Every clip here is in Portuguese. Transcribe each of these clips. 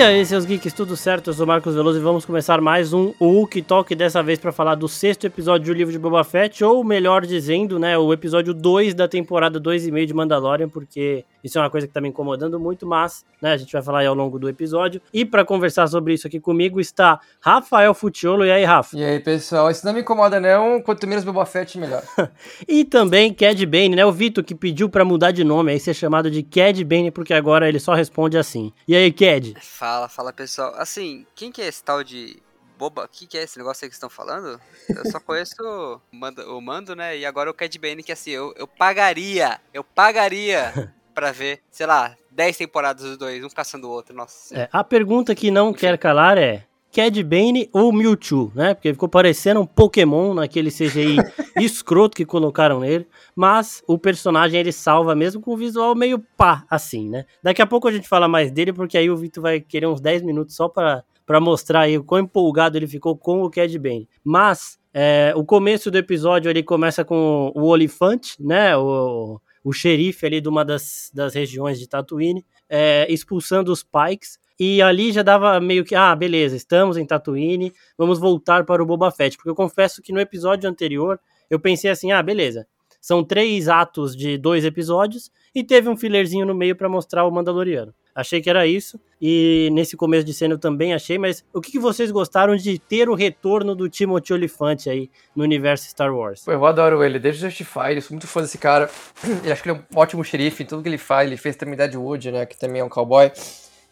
E aí, seus geeks, tudo certo? Eu sou o Marcos Veloso e vamos começar mais um Hulk Talk, dessa vez para falar do sexto episódio do livro de Boba Fett, ou melhor dizendo, né, o episódio 2 da temporada 2,5 de Mandalorian, porque isso é uma coisa que tá me incomodando muito, mas, né, a gente vai falar aí ao longo do episódio. E para conversar sobre isso aqui comigo está Rafael Futiolo. E aí, Rafa? E aí, pessoal, isso não me incomoda não, quanto menos Boba Fett, melhor. e também Cad Bane, né, o Vitor que pediu para mudar de nome, aí ser chamado de Cad Bane, porque agora ele só responde assim. E aí, Cad? Fala, fala pessoal. Assim, quem que é esse tal de boba? O que, que é esse negócio aí que estão falando? Eu só conheço o Mando, o Mando né? E agora o Cad Bane, que assim, eu, eu pagaria, eu pagaria pra ver, sei lá, 10 temporadas dos dois, um caçando o outro, nossa. É, a pergunta que não quer calar é, Cad Bane ou Mewtwo, né? Porque ficou parecendo um Pokémon naquele CGI escroto que colocaram nele. Mas o personagem ele salva mesmo com o visual meio pá, assim, né? Daqui a pouco a gente fala mais dele, porque aí o Vitor vai querer uns 10 minutos só para mostrar aí o quão empolgado ele ficou com o Cad Bane. Mas é, o começo do episódio ele começa com o Olifante, né? O, o xerife ali de uma das, das regiões de Tatooine, é, expulsando os Pikes. E ali já dava meio que, ah, beleza, estamos em Tatooine, vamos voltar para o Boba Fett. Porque eu confesso que no episódio anterior eu pensei assim, ah, beleza, são três atos de dois episódios e teve um filerzinho no meio para mostrar o Mandaloriano. Achei que era isso. E nesse começo de cena eu também achei, mas o que, que vocês gostaram de ter o retorno do Timothy Olyphant aí no universo Star Wars? Pô, eu adoro ele, desde Justify, eu sou muito fã desse cara. Eu acho que ele é um ótimo xerife em tudo que ele faz. Ele fez também Deadwood, né, que também é um cowboy.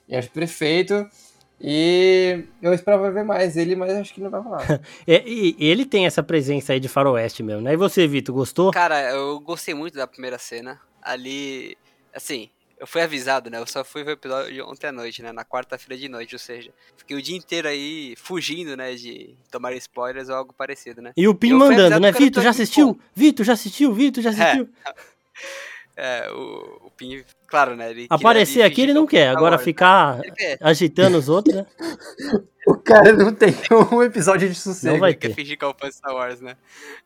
Eu acho perfeito. E eu esperava ver mais ele, mas acho que não vai rolar. é, e ele tem essa presença aí de faroeste mesmo, né? E você, Vitor, gostou? Cara, eu gostei muito da primeira cena. Ali, assim, eu fui avisado, né? Eu só fui ver o episódio ontem à noite, né? Na quarta-feira de noite, ou seja, fiquei o dia inteiro aí fugindo, né? De tomar spoilers ou algo parecido, né? E o Pim mandando, né? Vitor, já assistiu? Vitor, já assistiu? Vitor, já assistiu? É, é o, o Pim Claro, né? Ele Aparecer aqui ele não quer, agora né? ficar agitando os outros, né? o cara não tem um episódio de sucesso. Não vai ter. Quer fingir que é o fã Star Wars, né?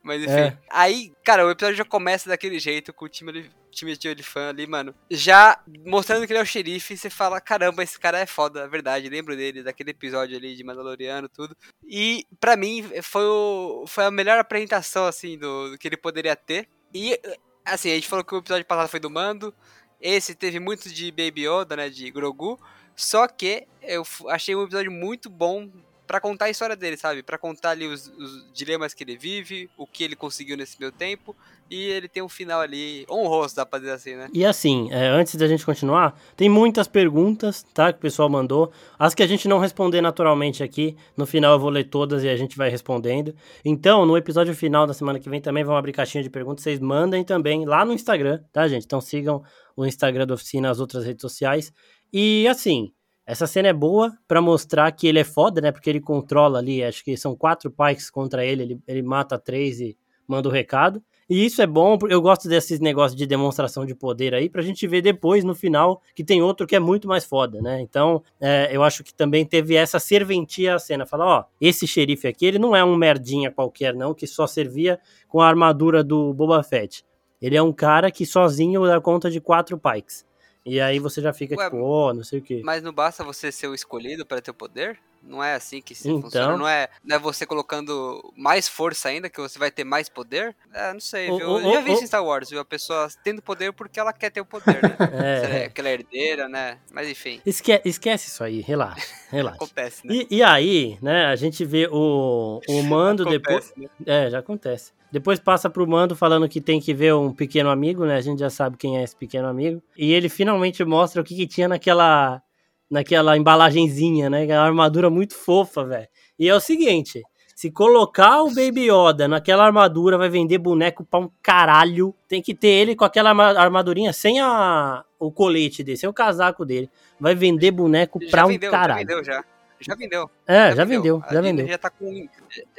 Mas enfim. É. Aí, cara, o episódio já começa daquele jeito, com o time, time de fã ali, mano. Já mostrando que ele é o xerife, você fala, caramba, esse cara é foda, é verdade. Lembro dele, daquele episódio ali de Mandaloriano, tudo. E para mim foi, o, foi a melhor apresentação, assim, do, do que ele poderia ter. E, assim, a gente falou que o episódio passado foi do Mando. Esse teve muito de Baby Yoda, né, de Grogu, só que eu achei um episódio muito bom para contar a história dele, sabe? Para contar ali os, os, dilemas que ele vive, o que ele conseguiu nesse meu tempo, e ele tem um final ali honroso, dá pra dizer assim, né? E assim, é, antes da gente continuar, tem muitas perguntas, tá? Que o pessoal mandou. As que a gente não responder naturalmente aqui, no final eu vou ler todas e a gente vai respondendo. Então, no episódio final da semana que vem também vão abrir caixinha de perguntas, vocês mandem também lá no Instagram, tá, gente? Então sigam o Instagram da oficina, as outras redes sociais. E assim, essa cena é boa para mostrar que ele é foda, né? Porque ele controla ali, acho que são quatro pikes contra ele, ele, ele mata três e manda o recado. E isso é bom, eu gosto desses negócios de demonstração de poder aí, pra gente ver depois, no final, que tem outro que é muito mais foda, né? Então, é, eu acho que também teve essa serventia a cena. Falar, ó, esse xerife aqui, ele não é um merdinha qualquer, não, que só servia com a armadura do Boba Fett. Ele é um cara que sozinho dá conta de quatro pikes. E aí você já fica Ué, tipo, oh, não sei o quê. Mas não basta você ser o escolhido para ter o poder? Não é assim que se então... funciona? Não é, não é você colocando mais força ainda que você vai ter mais poder? É, não sei, viu? Eu já vi isso em Star Wars, viu? A pessoa tendo poder porque ela quer ter o poder, né? é. Aquela herdeira, né? Mas enfim. Esque esquece isso aí, relaxa, relaxa. acontece, né? E, e, aí, né, a gente vê o, o mando acontece, depois... Né? É, já acontece. Depois passa pro Mando falando que tem que ver um pequeno amigo, né? A gente já sabe quem é esse pequeno amigo. E ele finalmente mostra o que, que tinha naquela naquela embalagenzinha, né? Uma armadura muito fofa, velho. E é o seguinte, se colocar o Baby Yoda naquela armadura, vai vender boneco pra um caralho. Tem que ter ele com aquela armadurinha sem a, o colete dele, sem o casaco dele. Vai vender boneco já pra vendeu, um caralho. Já vendeu, já. Já vendeu. É, já, já vendeu, vendeu, já vendeu. Já tá com.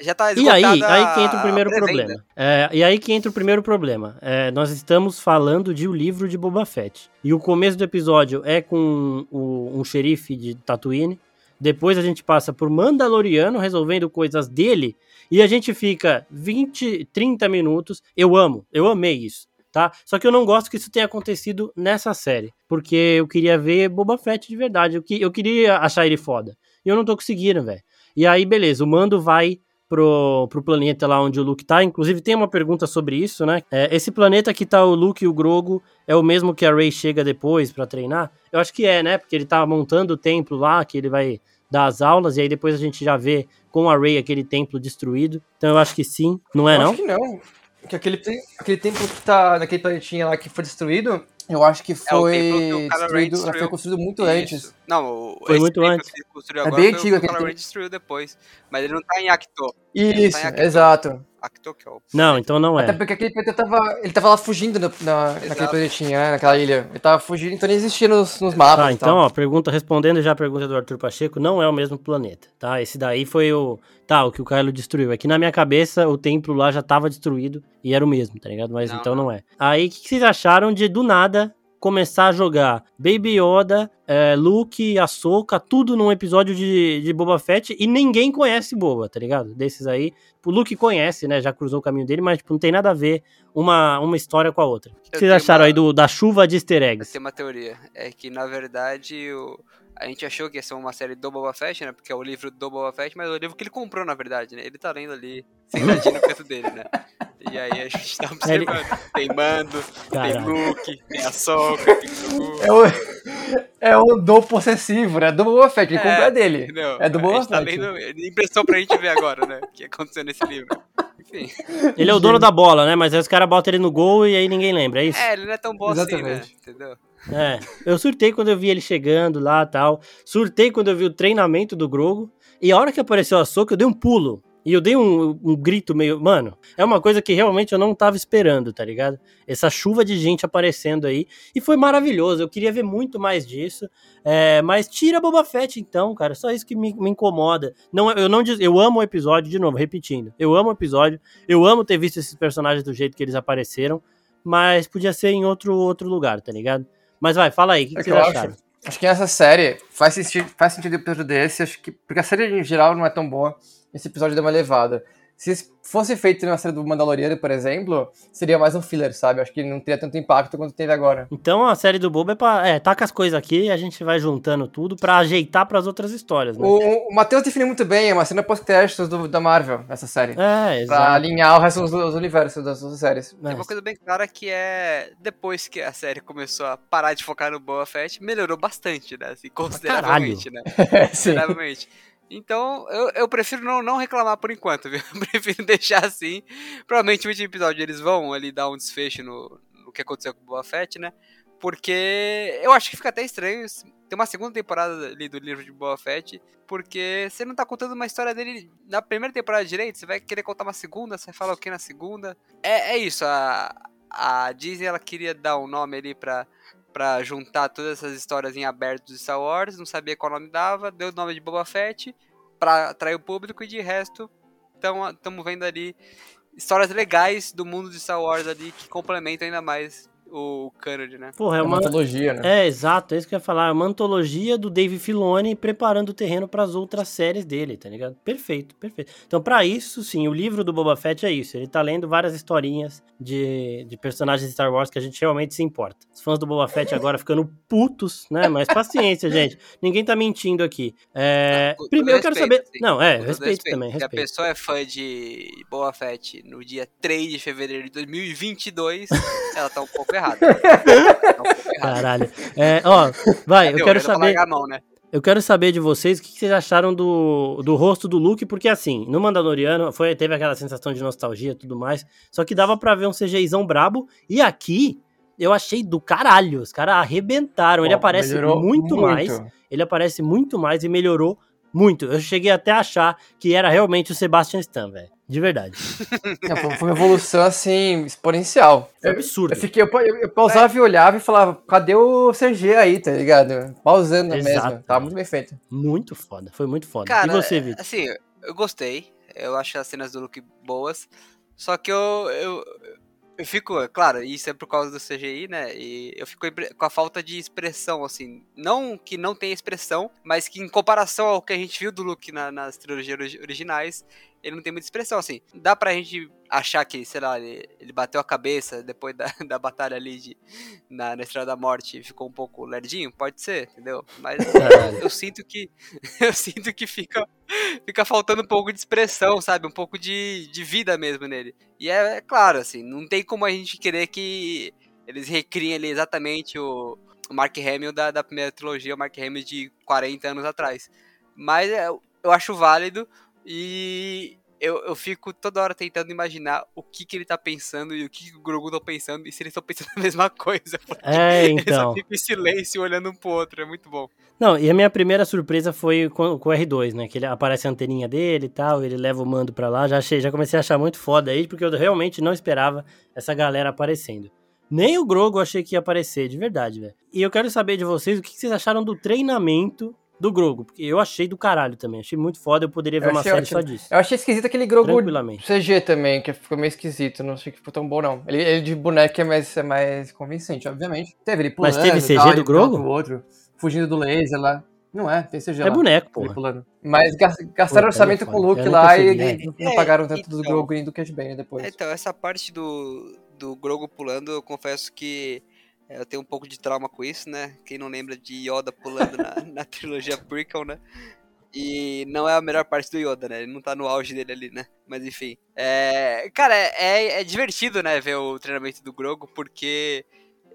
Já tá E aí, aí que entra o primeiro problema. É, e aí que entra o primeiro problema. É, nós estamos falando de o um livro de Boba Fett. E o começo do episódio é com o, um xerife de Tatooine. Depois a gente passa por Mandaloriano resolvendo coisas dele. E a gente fica 20, 30 minutos. Eu amo, eu amei isso tá? Só que eu não gosto que isso tenha acontecido nessa série, porque eu queria ver Boba Fett de verdade, eu, que, eu queria achar ele foda. E eu não tô conseguindo, velho. E aí, beleza, o Mando vai pro, pro planeta lá onde o Luke tá. Inclusive, tem uma pergunta sobre isso, né? É, esse planeta que tá o Luke e o Grogo é o mesmo que a Rey chega depois para treinar? Eu acho que é, né? Porque ele tá montando o templo lá, que ele vai dar as aulas, e aí depois a gente já vê com a Rey aquele templo destruído. Então eu acho que sim, não é eu não? Acho que não. Que aquele, aquele templo que tá naquele planetinha lá que foi destruído, eu acho que foi, É, destruído, foi construído muito antes. Isso. Não, o, Foi muito antes. que ele construiu É agora bem foi antigo o que o aquele Kylo Ren destruiu depois. Mas ele não tá em Acto. Isso, em Acto. exato. Acto que é o... Não, então não Até é. porque aquele planeta tava. Ele tava lá fugindo na, na- naquele planetinha, né? Naquela ilha. Ele tava fugindo, então nem existia nos, nos mapas. Tá, então, tal. ó, pergunta, respondendo já a pergunta do Arthur Pacheco, não é o mesmo planeta, tá? Esse daí foi o. Tá, o que o Kylo destruiu. Aqui na minha cabeça, o templo lá já tava destruído e era o mesmo, tá ligado? Mas Não, então não. não é. Aí, o que, que vocês acharam de, do nada, começar a jogar Baby Yoda, é, Luke, Ahsoka, tudo num episódio de, de Boba Fett e ninguém conhece Boba, tá ligado? Desses aí. O Luke conhece, né? Já cruzou o caminho dele, mas tipo, não tem nada a ver uma, uma história com a outra. O que vocês acharam uma- aí do, da chuva de easter Eu eggs? tenho uma teoria. É que, na verdade, o... a gente achou que ia ser uma série do Boba Fett, né? Porque é o livro do Boba Fett, mas é o livro que ele comprou, na verdade, né? Ele tá lendo ali, sentadinho no canto dele, né? E aí a gente tá Ele- observando. Tem Mando, tem Caralho. Luke, tem Ahsoka, tem Grogu. É o, é o do possessivo, né? Do Boba Fett. Ele É, comprou é dele. Entendeu? É do a Boba tá Fett. lendo, ele impressão pra gente ver agora, né? O que aconteceu nesse livro. Enfim. Ele é o dono da bola, né? Mas aí os caras botam ele no gol e aí ninguém lembra, é isso? É, ele não é tão bom assim, né? Exatamente. Entendeu? É. Eu surtei quando eu vi ele chegando lá tal. Surtei quando eu vi o treinamento do Grogo. E a hora que apareceu a Soca, eu dei um pulo. E eu dei um, um grito meio. Mano, é uma coisa que realmente eu não tava esperando, tá ligado? Essa chuva de gente aparecendo aí. E foi maravilhoso. Eu queria ver muito mais disso. É, mas tira Boba Fett, então, cara. Só isso que me, me incomoda. Não, eu não Eu amo o episódio, de novo, repetindo. Eu amo o episódio. Eu amo ter visto esses personagens do jeito que eles apareceram. Mas podia ser em outro, outro lugar, tá ligado? Mas vai, fala aí, o que, É que que vocês acharam? acho, acho que nessa série faz sentido, faz sentido um episódio desse, acho que. Porque a série em geral não é tão boa. Esse episódio deu uma levada. Se fosse feito na série do Mandaloriano, por exemplo, seria mais um filler, sabe? Acho que não teria tanto impacto quanto teve agora. Então a série do Boba é pra. É, taca as coisas aqui e a gente vai juntando tudo pra ajeitar pras outras histórias, né? O, o Matheus definiu muito bem, é uma cena pós-créditos da Marvel, essa série. É, Pra exato. alinhar o resto dos, dos universos das duas séries. Tem É. uma coisa bem clara que é depois que a série começou a parar de focar no Boba Fett, melhorou bastante, né? Assim, consideravelmente, né? Sim. Consideravelmente. Então, eu, eu prefiro não, não reclamar por enquanto, viu? Eu prefiro deixar assim. Provavelmente no último episódio eles vão ali dar um desfecho no, no que aconteceu com o Boba Fett, né? Porque eu acho que fica até estranho ter uma segunda temporada ali do livro de Boba Fett, porque você não tá contando uma história dele na primeira temporada direito, você vai querer contar uma segunda, você fala o que na segunda. É, é isso, a, a Disney ela queria dar um nome ali pra, pra juntar todas essas histórias em aberto de Star Wars, não sabia qual nome dava, deu o nome de Boba Fett pra atrair o público e de resto estamos vendo ali histórias legais do mundo de Star Wars ali que complementam ainda mais o canon, né? Porra, é É uma. uma antologia, né? É, exato, é isso que eu ia falar. É uma antologia do Dave Filoni preparando o terreno para as outras séries dele, tá ligado? Perfeito, perfeito. Então, pra isso, sim, o livro do Boba Fett é isso. Ele tá lendo várias historinhas de, de personagens de Star Wars que a gente realmente se importa. Os fãs do Boba Fett agora ficando putos, né? Mas paciência, gente. Ninguém tá mentindo aqui. É, Com todo primeiro eu quero respeito, saber. assim, Não, é, todo respeito, também, Se a respeito. pessoa é fã de Boba Fett no dia 3 de fevereiro de 2022, ela tá um pouco tá um pouco errada. Caralho. É, ó, vai, eu quero saber. largar a mão, né? Eu quero saber de vocês o que vocês acharam do, do rosto do Luke, porque assim, no Mandaloriano foi, teve aquela sensação de nostalgia e tudo mais, só que dava pra ver um CGIzão brabo, e aqui eu achei do caralho, os caras arrebentaram, ele Ó, aparece melhorou muito, mais, ele aparece muito mais e melhorou muito. Eu cheguei até a achar que era realmente o Sebastian Stan, velho, de verdade. É, foi- uma evolução, assim, exponencial. Foi Eu, absurdo. eu fiquei, eu, eu- eu pausava e olhava e falava, cadê o CG aí, tá ligado? Pausando Exato. mesmo. Tava muito bem feito. Muito foda, foi muito foda. Cara, e você, Vitor? assim, eu gostei. Eu acho as cenas do Luke boas. Só que eu, eu, eu fico, claro, isso é por causa do CGI, né? E eu fico com a falta de expressão, assim. Não que não tenha expressão, mas que em comparação ao que a gente viu do Luke na- nas trilogias ori- originais, ele não tem muita expressão, assim. Dá pra gente achar que, sei lá, ele, ele bateu a cabeça depois da, da batalha ali de, na, na Estrada da Morte e ficou um pouco lerdinho? Pode ser, entendeu? Mas é. eu sinto que. Eu sinto que fica, fica faltando um pouco de expressão, sabe? Um pouco de, de vida mesmo nele. E é, é claro, assim, não tem como a gente querer que eles recriem ali exatamente o, o Mark Hamill da, da primeira trilogia, o Mark Hamill de 40 anos atrás. Mas é, eu acho válido e eu, eu fico toda hora tentando imaginar o que, que ele tá pensando e o que, que o Grogu tá pensando e se eles estão pensando a mesma coisa. É, então. Eles só ficam em silêncio olhando um pro outro, é muito bom. Não, e a minha primeira surpresa foi com, com o R2, né? Que ele aparece a anteninha dele e tal, ele leva o mando pra lá. Já, achei, já comecei a achar muito foda aí, porque eu realmente não esperava essa galera aparecendo. Nem o Grogo achei que ia aparecer, de verdade, velho. E eu quero saber de vocês o que vocês acharam do treinamento do Grogo, porque eu achei do caralho também. Achei muito foda, eu poderia ver eu uma série ótimo. só disso. Eu achei esquisito aquele Grogo CG também, que ficou meio esquisito. Não achei que ficou tão bom, não. Ele, ele de boneco é mais, é mais convincente, obviamente. Teve ele pulando. Mas teve CG tal, do Grogo? outro, fugindo do laser lá. Não é, tem CG é lá. É boneco, pô. Mas gastaram Pô, orçamento com o Luke lá e é, não pagaram tanto então, do Grogu e do Cat Bane depois. Então, essa parte do, do Grogu pulando, eu confesso que é, eu tenho um pouco de trauma com isso, né? Quem não lembra de Yoda pulando na, na trilogia prequel, né? E não é a melhor parte do Yoda, né? Ele não tá no auge dele ali, né? Mas enfim. É... Cara, é, é divertido, né? Ver o treinamento do Grogu, porque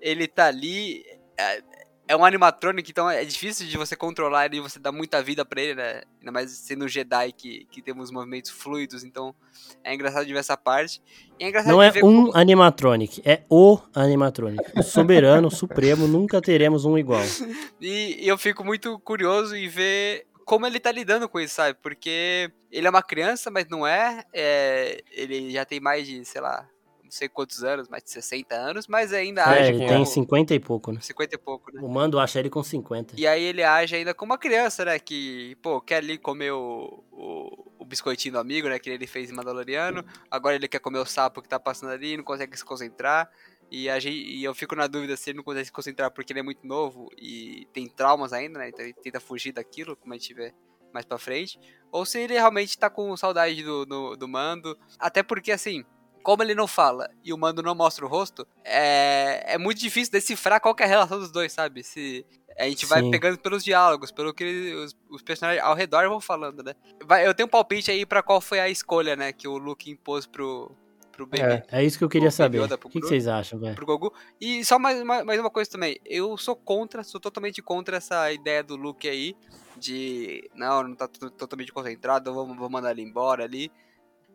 ele tá ali. É, é um animatronic, então é difícil de você controlar ele e você dar muita vida para ele, né? Ainda mais sendo um Jedi que, que temos movimentos fluidos, então é engraçado de ver essa parte. É Não é um como... animatronic, é o animatronic. O soberano, supremo, nunca teremos um igual. E, e eu fico muito curioso em ver como ele tá lidando com isso, sabe? Porque ele é uma criança, mas não é. é ele já tem mais de, sei lá, não sei quantos anos, mais de 60 anos, mas ainda é, age. Ele como... tem 50 e pouco, né? 50 e pouco, né? O Mando acha ele com 50. E aí ele age ainda como uma criança, né? Que, pô, quer ali comer o, o, o biscoitinho do amigo, né? Que ele fez em Mandaloriano. Agora ele quer comer o sapo que tá passando ali, não consegue se concentrar. E, a gente, e eu fico na dúvida se ele não consegue se concentrar porque ele é muito novo e tem traumas ainda, né? Então ele tenta fugir daquilo, como a gente vê mais pra frente. Ou se ele realmente tá com saudade do, do, do mando. Até porque, assim, como ele não fala e o mando não mostra o rosto, é, é muito difícil decifrar qual é a relação dos dois, sabe? Se a gente vai Sim. pegando pelos diálogos, pelo que os, os, personagens ao redor vão falando, né? Vai, eu tenho um palpite aí para qual foi a escolha, né, que o Luke impôs pro, pro Baby. É, é isso que eu queria saber. o que, que, vocês acham, velho? Pro Gogu. E só mais uma, mais uma coisa também. Eu sou contra, sou totalmente contra essa ideia do Luke aí de não, não tá totalmente concentrado, vamos, vamos mandar ele embora ali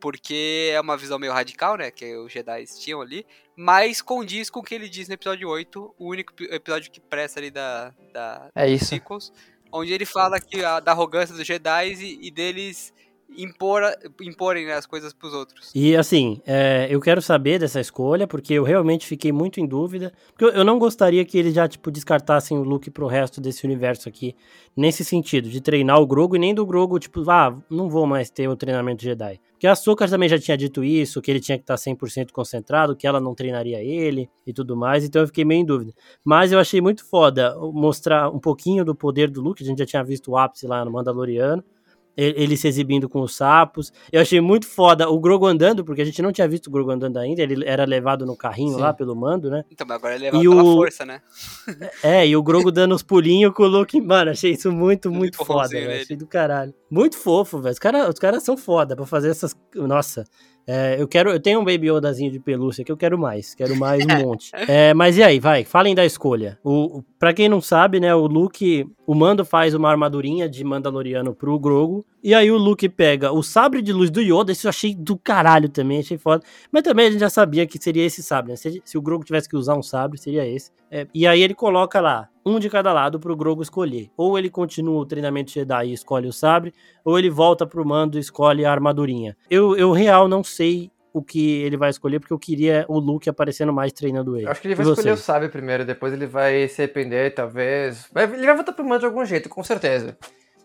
porque é uma visão meio radical, né, que os Jedi tinham ali, mas condiz com o que ele diz no episódio 8, o único episódio que presta ali da, da é isso. sequels, onde ele fala que a, da arrogância dos Jedi e, e deles impor, imporem né, as coisas pros outros. E assim, é, eu quero saber dessa escolha, porque eu realmente fiquei muito em dúvida. Porque eu, eu não gostaria que eles já, tipo, descartassem o Luke pro resto desse universo aqui, nesse sentido, de treinar o Grogo e nem do Grogo, tipo, ah, não vou mais ter o treinamento Jedi. Porque a Soka também já tinha dito isso, que ele tinha que estar 100% concentrado, que ela não treinaria ele e tudo mais, então eu fiquei meio em dúvida. Mas eu achei muito foda mostrar um pouquinho do poder do Luke, a gente já tinha visto o ápice lá no Mandaloriano, ele se exibindo com os sapos. Eu achei muito foda o Grogo andando, porque a gente não tinha visto o Grogo andando ainda, ele era levado no carrinho Sim. lá pelo mando, né? Então, mas agora ele é levado e pela o... força, né? É, e o Grogo dando os pulinhos com o Luke, mano, achei isso muito, muito, muito foda, velho. Achei do caralho. Muito fofo, velho. Os caras os cara são foda pra fazer essas. Nossa. É, eu quero, eu tenho um Baby Yodazinho de pelúcia que eu quero mais, quero mais um monte. É, mas e aí, vai, falem da escolha. O, o, pra quem não sabe, né, o Luke, o Mando faz uma armadurinha de Mandaloriano pro Grogu, e aí o Luke pega o sabre de luz do Yoda, isso eu achei do caralho também, achei foda. Mas também a gente já sabia que seria esse sabre, né? Se, se o Grogu tivesse que usar um sabre, seria esse. É, e aí ele coloca lá um de cada lado pro Grogu escolher. Ou ele continua o treinamento Jedi e escolhe o sabre, ou ele volta pro mando e escolhe a armadurinha. Eu, eu real não sei o que ele vai escolher, porque eu queria o Luke aparecendo mais treinando ele. Eu acho que ele vai escolher o sabre primeiro, depois ele vai se arrepender, talvez. Ele vai voltar pro mando de algum jeito, com certeza.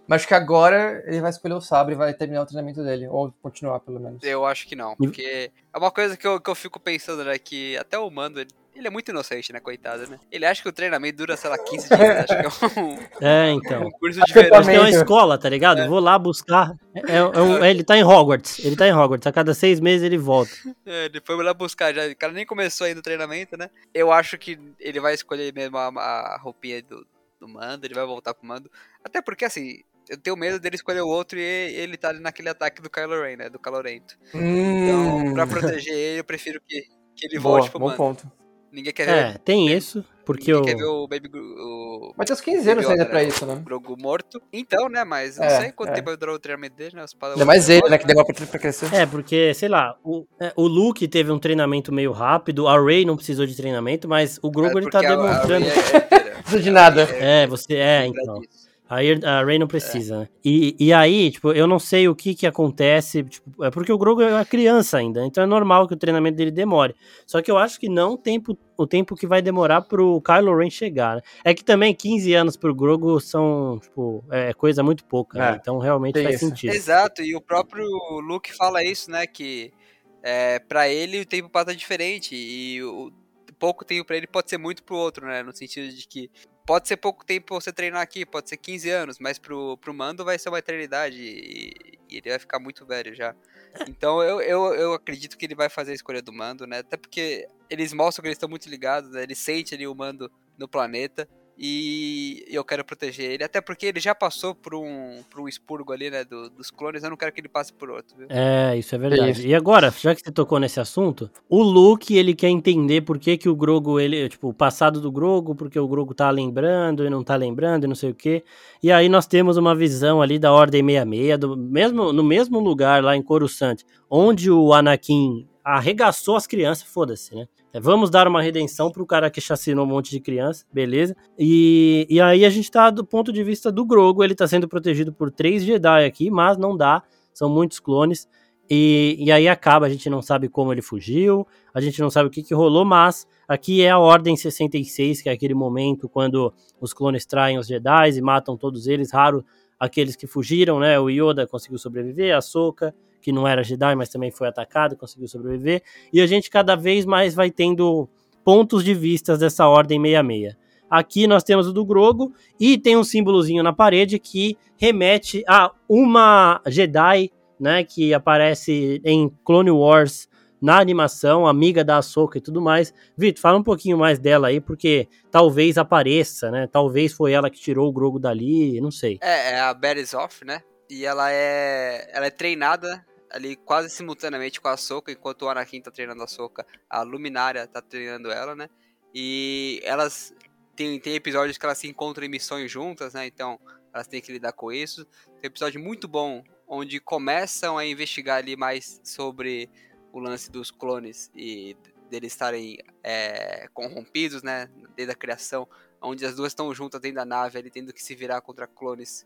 Mas acho que agora ele vai escolher o sabre e vai terminar o treinamento dele. Ou continuar, pelo menos. Eu acho que não. Porque é uma coisa que eu, que eu fico pensando, né? Que até o Mando, ele, ele é muito inocente, né, coitado, né? Ele acha que o treinamento dura, sei lá, 15 dias, acho que é um, É, então. um curso de verão. Acho que é uma escola, tá ligado? Vou lá buscar. É, é um- ele tá em Hogwarts. Ele tá em Hogwarts. A cada seis meses ele volta. É, ele foi lá buscar já. O cara nem começou ainda o treinamento, né? Eu acho que ele vai escolher mesmo a, a roupinha do, do mando, ele vai voltar pro mando. Até porque, assim, eu tenho medo dele escolher o outro e ele tá ali naquele ataque do Kylo Ren, né? Do Calorento. Então, Hum, pra proteger ele, eu prefiro que, que ele boa, volte pro bom mando. ponto. Ninguém quer ver, É, tem isso. Porque ninguém o. quer ver o Baby Gro- o Mas tem uns 15 anos ainda pra isso, né? Grogu morto. Então, né? Mas não É, sei quanto é. tempo vai durar o treinamento dele, né? Os Ainda mais ele, né? Que demora pra, pra crescer. É, porque, sei lá, o, é, o Luke teve um treinamento meio rápido, a Rey não precisou de treinamento, mas o Grogu ele tá demonstrando. Não precisa de nada. É, você. É, então. Aí a Rey não precisa, né? E, e aí, tipo, eu não sei o que que acontece, tipo, é porque o Grogu é uma criança ainda, então é normal que o treinamento dele demore. Só que eu acho que não o tempo, o tempo que vai demorar pro Kylo Ren chegar, né? É que também 15 anos pro Grogu são, tipo, é coisa muito pouca, né? É, Então realmente tem faz isso. sentido. Exato, e o próprio Luke fala isso, né? Que é, para ele o tempo passa diferente e o pouco tempo pra ele pode ser muito pro outro, né? No sentido de que pode ser pouco tempo você treinar aqui, pode ser 15 anos, mas pro, pro Mando vai ser uma eternidade e, e ele vai ficar muito velho já. Então eu, eu, eu acredito que ele vai fazer a escolha do Mando, né? Até porque eles mostram que eles estão muito ligados, né? Ele sente ali o Mando no planeta. E eu quero proteger ele, até porque ele já passou por um, por um expurgo ali, né, do- dos clones, eu não quero que ele passe por outro, viu? É, isso é verdade. Isso. E agora, já que você tocou nesse assunto, o Luke, ele quer entender por que, que o Grogu, ele, tipo, o passado do Grogu, porque o Grogu tá lembrando e não tá lembrando e não sei o quê. E aí nós temos uma visão ali da Ordem 66, do mesmo, no mesmo lugar lá em Coruscant, onde o Anakin arregaçou as crianças, foda-se, né? É, vamos dar uma redenção pro cara que chacinou um monte de criança, beleza? E, e aí a gente tá do ponto de vista do Grogu, ele tá sendo protegido por três Jedi aqui, mas não dá, são muitos clones. E, e aí acaba, a gente não sabe como ele fugiu, a gente não sabe o que, que rolou, mas aqui é a Ordem 66, que é aquele momento quando os clones traem os Jedi e matam todos eles, raro aqueles que fugiram, né? O Yoda conseguiu sobreviver, a Soka, que não era Jedi, mas também foi atacado, conseguiu sobreviver. E a gente cada vez mais vai tendo pontos de vistas dessa Ordem 66. Aqui nós temos o do Grogo e tem um símbolozinho na parede que remete a uma Jedi, né, que aparece em Clone Wars na animação, amiga da Ahsoka e tudo mais. Vitor, fala um pouquinho mais dela aí, porque talvez apareça, né? Talvez foi ela que tirou o Grogo dali, não sei. É, é a Berizoff, né? E ela é, ela é treinada ali quase simultaneamente com a Soka, enquanto o Anakin tá treinando a Soka, a Luminária tá treinando ela, né? E elas tem, tem episódios que elas se encontram em missões juntas, né? Então elas têm que lidar com isso. Tem um episódio muito bom onde começam a investigar ali mais sobre o lance dos clones e deles estarem é, corrompidos, né? Desde a criação, onde as duas estão juntas dentro da nave, ali tendo que se virar contra clones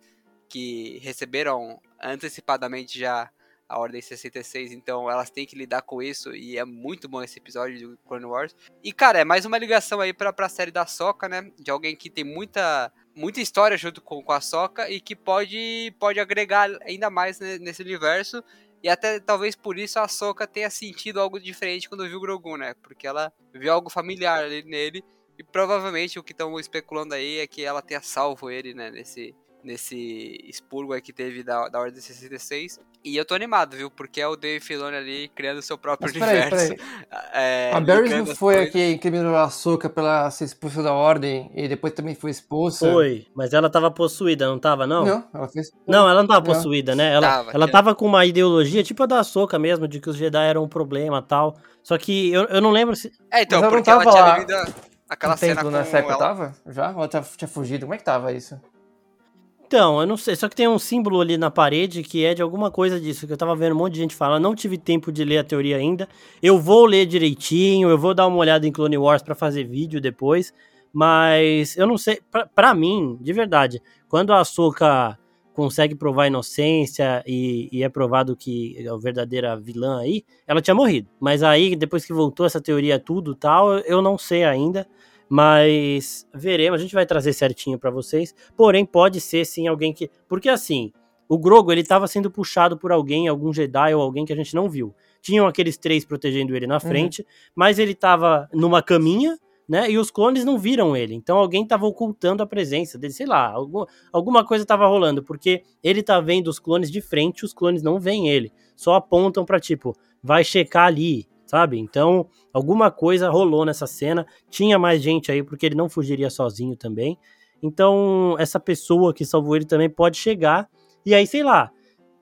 que receberam antecipadamente já a Ordem 66, então elas têm que lidar com isso e é muito bom esse episódio do Clone Wars. E cara, é mais uma ligação aí pra, pra série da Soca, né? De alguém que tem muita muita história junto com, com a Soca e que pode pode agregar ainda mais ne- nesse universo. E até talvez por isso a Soca tenha sentido algo diferente quando viu o Grogu, né? Porque ela viu algo familiar ali nele e provavelmente o que estão especulando aí é que ela tenha salvo ele, né? Nesse, nesse expurgo aí que teve da, da Ordem 66. E eu tô animado, viu? Porque é o Dave Filoni ali criando seu próprio Mas peraí, universo. peraí. É, A ligando não foi a coisas. que incriminou a Soka pela ser expulsa da ordem e depois também foi expulsa? Foi, mas ela tava possuída, não tava, não? Não, ela fez. Não, ela não tava Não. possuída, né? Ela, Tava, ela tava com uma ideologia tipo a da Soca mesmo, de que os Jedi eram um problema e tal. Só que eu, eu não lembro se. É, então, Mas ela não porque ela tava tinha lá vivido aquela cena templo com nessa época ela... tava? Já? Ou ela tava- tinha fugido? Como é que tava isso? Então, eu não sei. Só que tem um símbolo ali na parede que é de alguma coisa disso, que eu tava vendo um monte de gente falar. Não tive tempo de ler a teoria ainda. Eu vou ler direitinho, eu vou dar uma olhada em Clone Wars pra fazer vídeo depois. Mas eu não sei. Pra, mim, de verdade, quando a Ahsoka consegue provar a inocência e, e é provado que é a verdadeira vilã aí, ela tinha morrido. Mas aí, depois que voltou essa teoria tudo tal, eu não sei ainda. Mas veremos, a gente vai trazer certinho pra vocês. Porém, pode ser sim alguém que. Porque assim, o Grogo ele tava sendo puxado por alguém, algum Jedi ou alguém que a gente não viu. tinham aqueles três protegendo ele na frente, uhum. mas ele tava numa caminha, né? E os clones não viram ele. Então alguém tava ocultando a presença dele, sei lá, algum, alguma coisa tava rolando, porque ele tá vendo os clones de frente, os clones não veem ele. Só apontam para tipo, vai checar ali, sabe? Então, alguma coisa rolou nessa cena. Tinha mais gente aí, porque ele não fugiria sozinho também. Então, essa pessoa que salvou ele também pode chegar. E aí, sei lá,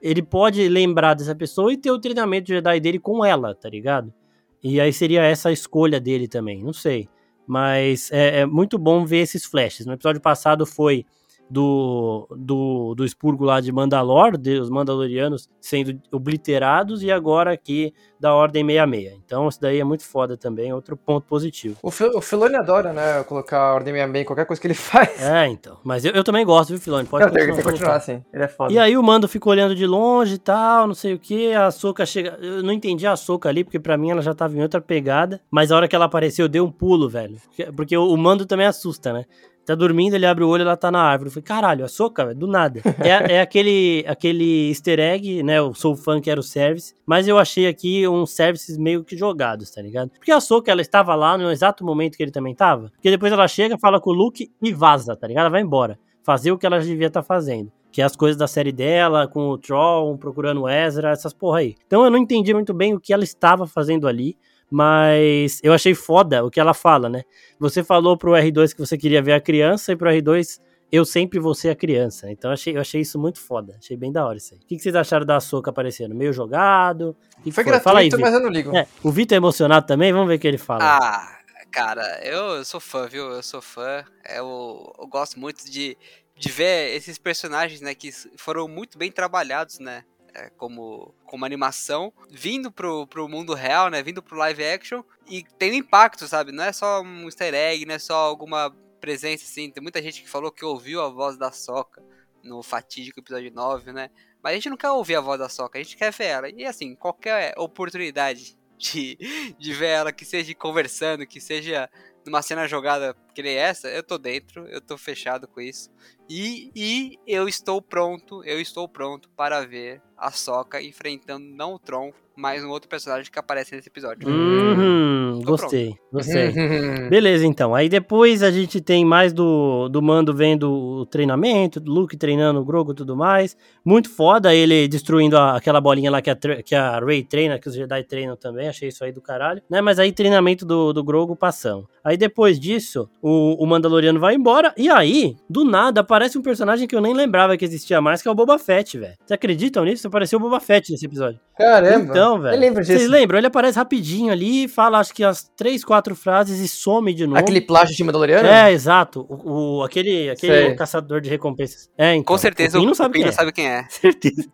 ele pode lembrar dessa pessoa e ter o treinamento de Jedi dele com ela, tá ligado? E aí seria essa a escolha dele também, não sei. Mas é, é muito bom ver esses flashes. No episódio passado foi do, do, do expurgo lá de Mandalor, de, os Mandalorianos sendo obliterados, e agora aqui da Ordem 66. Então isso daí é muito foda também, outro ponto positivo. O, Fil o Filoni adora, né, colocar a Ordem 66 em qualquer coisa que ele faz. É, então. Mas eu, eu também gosto, viu, Filoni? Pode não, continuar, continuar assim, ele é foda. E aí o Mando ficou olhando de longe e tal, não sei o que, a Soca chega... Eu não entendi a Soca ali, porque para mim ela já tava em outra pegada, mas a hora que ela apareceu eu dei um pulo, velho. Porque o, o Mando também assusta, né? Tá dormindo, ele abre o olho, ela tá na árvore. Eu falei, caralho, a soca, do nada. é, é aquele, aquele easter egg, né? Eu sou fã que era o service, mas eu achei aqui uns services meio que jogados, tá ligado? Porque a soca, ela estava lá no exato momento que ele também tava. Porque depois ela chega, fala com o Luke e vaza, tá ligado? Ela vai embora. Fazer o que ela devia estar tá fazendo que é as coisas da série dela, com o Troll, procurando o Ezra, essas porra aí. Então eu não entendi muito bem o que ela estava fazendo ali, mas eu achei foda o que ela fala, né? Você falou pro R2 que você queria ver a criança e pro R2 eu sempre vou ser a criança. Então eu achei, eu achei isso muito foda. Achei bem da hora isso aí. O que, que vocês acharam da Soca aparecendo? Meio jogado? Que foi, foi gratuito, fala aí, mas eu não ligo. É, o Vitor é emocionado também? Vamos ver o que ele fala. Ah, cara, eu sou fã, viu? Eu sou fã. Eu, eu gosto muito de, de ver esses personagens, né, que foram muito bem trabalhados, né? É, como, como animação, vindo pro, pro mundo real, né? Vindo pro live action e tendo impacto, sabe? Não é só um easter egg, não é só alguma presença, assim. Tem muita gente que falou que ouviu a voz da Soca no fatídico episódio 9, né? Mas a gente não quer ouvir a voz da Soca, a gente quer ver ela. E assim, qualquer oportunidade de, de ver ela, que seja conversando, que seja numa cena jogada que nem essa, eu tô dentro, eu tô fechado com isso. E, e eu estou pronto, eu estou pronto para ver a Soca enfrentando não o Tron, mas um outro personagem que aparece nesse episódio. Uhum, gostei, pronto. gostei. Beleza, então. Aí depois a gente tem mais do, do Mando vendo o treinamento, do Luke treinando o Grogu e tudo mais. Muito foda ele destruindo a, aquela bolinha lá que a, que a Rey treina, que os Jedi treinam também. Achei isso aí do caralho. Né? Mas aí treinamento do, do Grogu passando. Aí depois disso, o, o Mandaloriano vai embora. E aí, do nada, aparece um personagem que eu nem lembrava que existia mais, que é o Boba Fett, velho. Vocês acreditam nisso? Apareceu o Boba Fett nesse episódio. Caramba. Então, velho. Vocês lembram? Ele aparece rapidinho ali, fala acho que as três, quatro frases e some de novo. Aquele plágio de Mandaloriano? É, exato. O, o aquele aquele caçador de recompensas. É, então. Com certeza o, não sabe, quem, não é. sabe quem é. Certeza.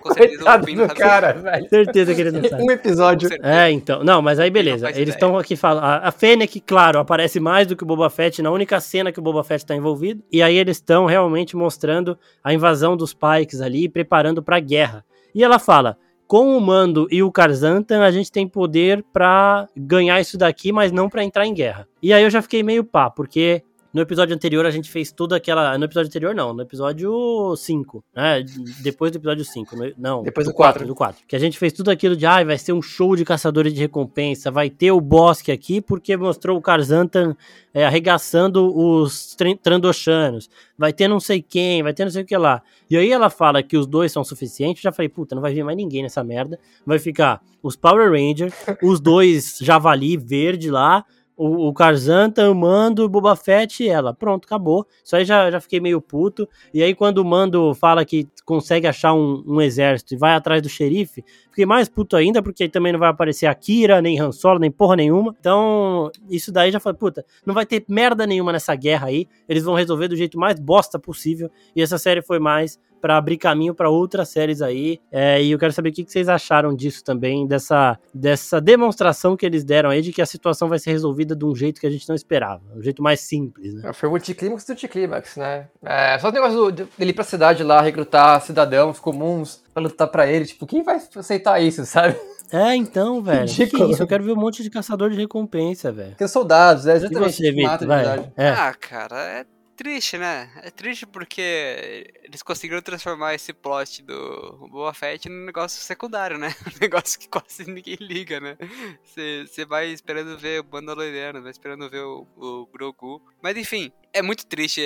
Com certeza o não cara, velho. Certeza que ele não sabe. Um episódio. É, então. Não, mas aí beleza. Eles estão aqui falando. A, a Fennec, claro, aparece mais do que o Boba Fett na única cena que o Boba Fett tá envolvido. E aí eles estão realmente mostrando a invasão dos Pikes ali, preparando pra guerra. E ela fala: com o Mando e o Karzantan, a gente tem poder para ganhar isso daqui, mas não para entrar em guerra. E aí eu já fiquei meio pá, porque no episódio anterior a gente fez toda aquela. No episódio anterior, não, no episódio 5, né? Depois do episódio 5. Não. Depois do 4. Do 4. Que a gente fez tudo aquilo de ah, vai ser um show de caçadores de recompensa, vai ter o Bosque aqui, porque mostrou o Karzantan é, arregaçando os Trandoshanos. Vai ter não sei quem, vai ter não sei o que lá. E aí ela fala que os dois são suficientes. Já falei, puta, não vai vir mais ninguém nessa merda. Vai ficar os Power Rangers, os dois Javali verde lá o, o Karzanta, o Mando, o Boba Fett e ela. Pronto, acabou. Isso aí já, já fiquei meio puto. E aí, quando o Mando fala que consegue achar um, um exército e vai atrás do xerife, fiquei mais puto ainda, porque aí também não vai aparecer a Kira, nem Han Solo, nem porra nenhuma. Então, isso daí já foi, puta, não vai ter merda nenhuma nessa guerra aí. Eles vão resolver do jeito mais bosta possível. E essa série foi mais para abrir caminho para outras séries aí. É, e eu quero saber o que, vocês acharam disso também, dessa, dessa demonstração que eles deram aí de que a situação vai ser resolvida de um jeito que a gente não esperava, um jeito mais simples, né? É, foi o anticlímax do anticlímax, né? É, só o negócio dele ir pra cidade lá, recrutar cidadãos comuns pra lutar pra ele, tipo, quem vai aceitar isso, sabe? É, então, velho. Que, que isso? Eu quero ver um monte de caçador de recompensa, velho. Que soldados, é exatamente. E você, Vitor, vai. É. Ah, cara, é triste, né? É triste porque eles conseguiram transformar esse plot do Boa Fett num negócio secundário, né? Um negócio que quase ninguém liga, né? Você vai esperando ver o Mandaloriano, vai esperando ver o, o Grogu. Mas enfim, é muito triste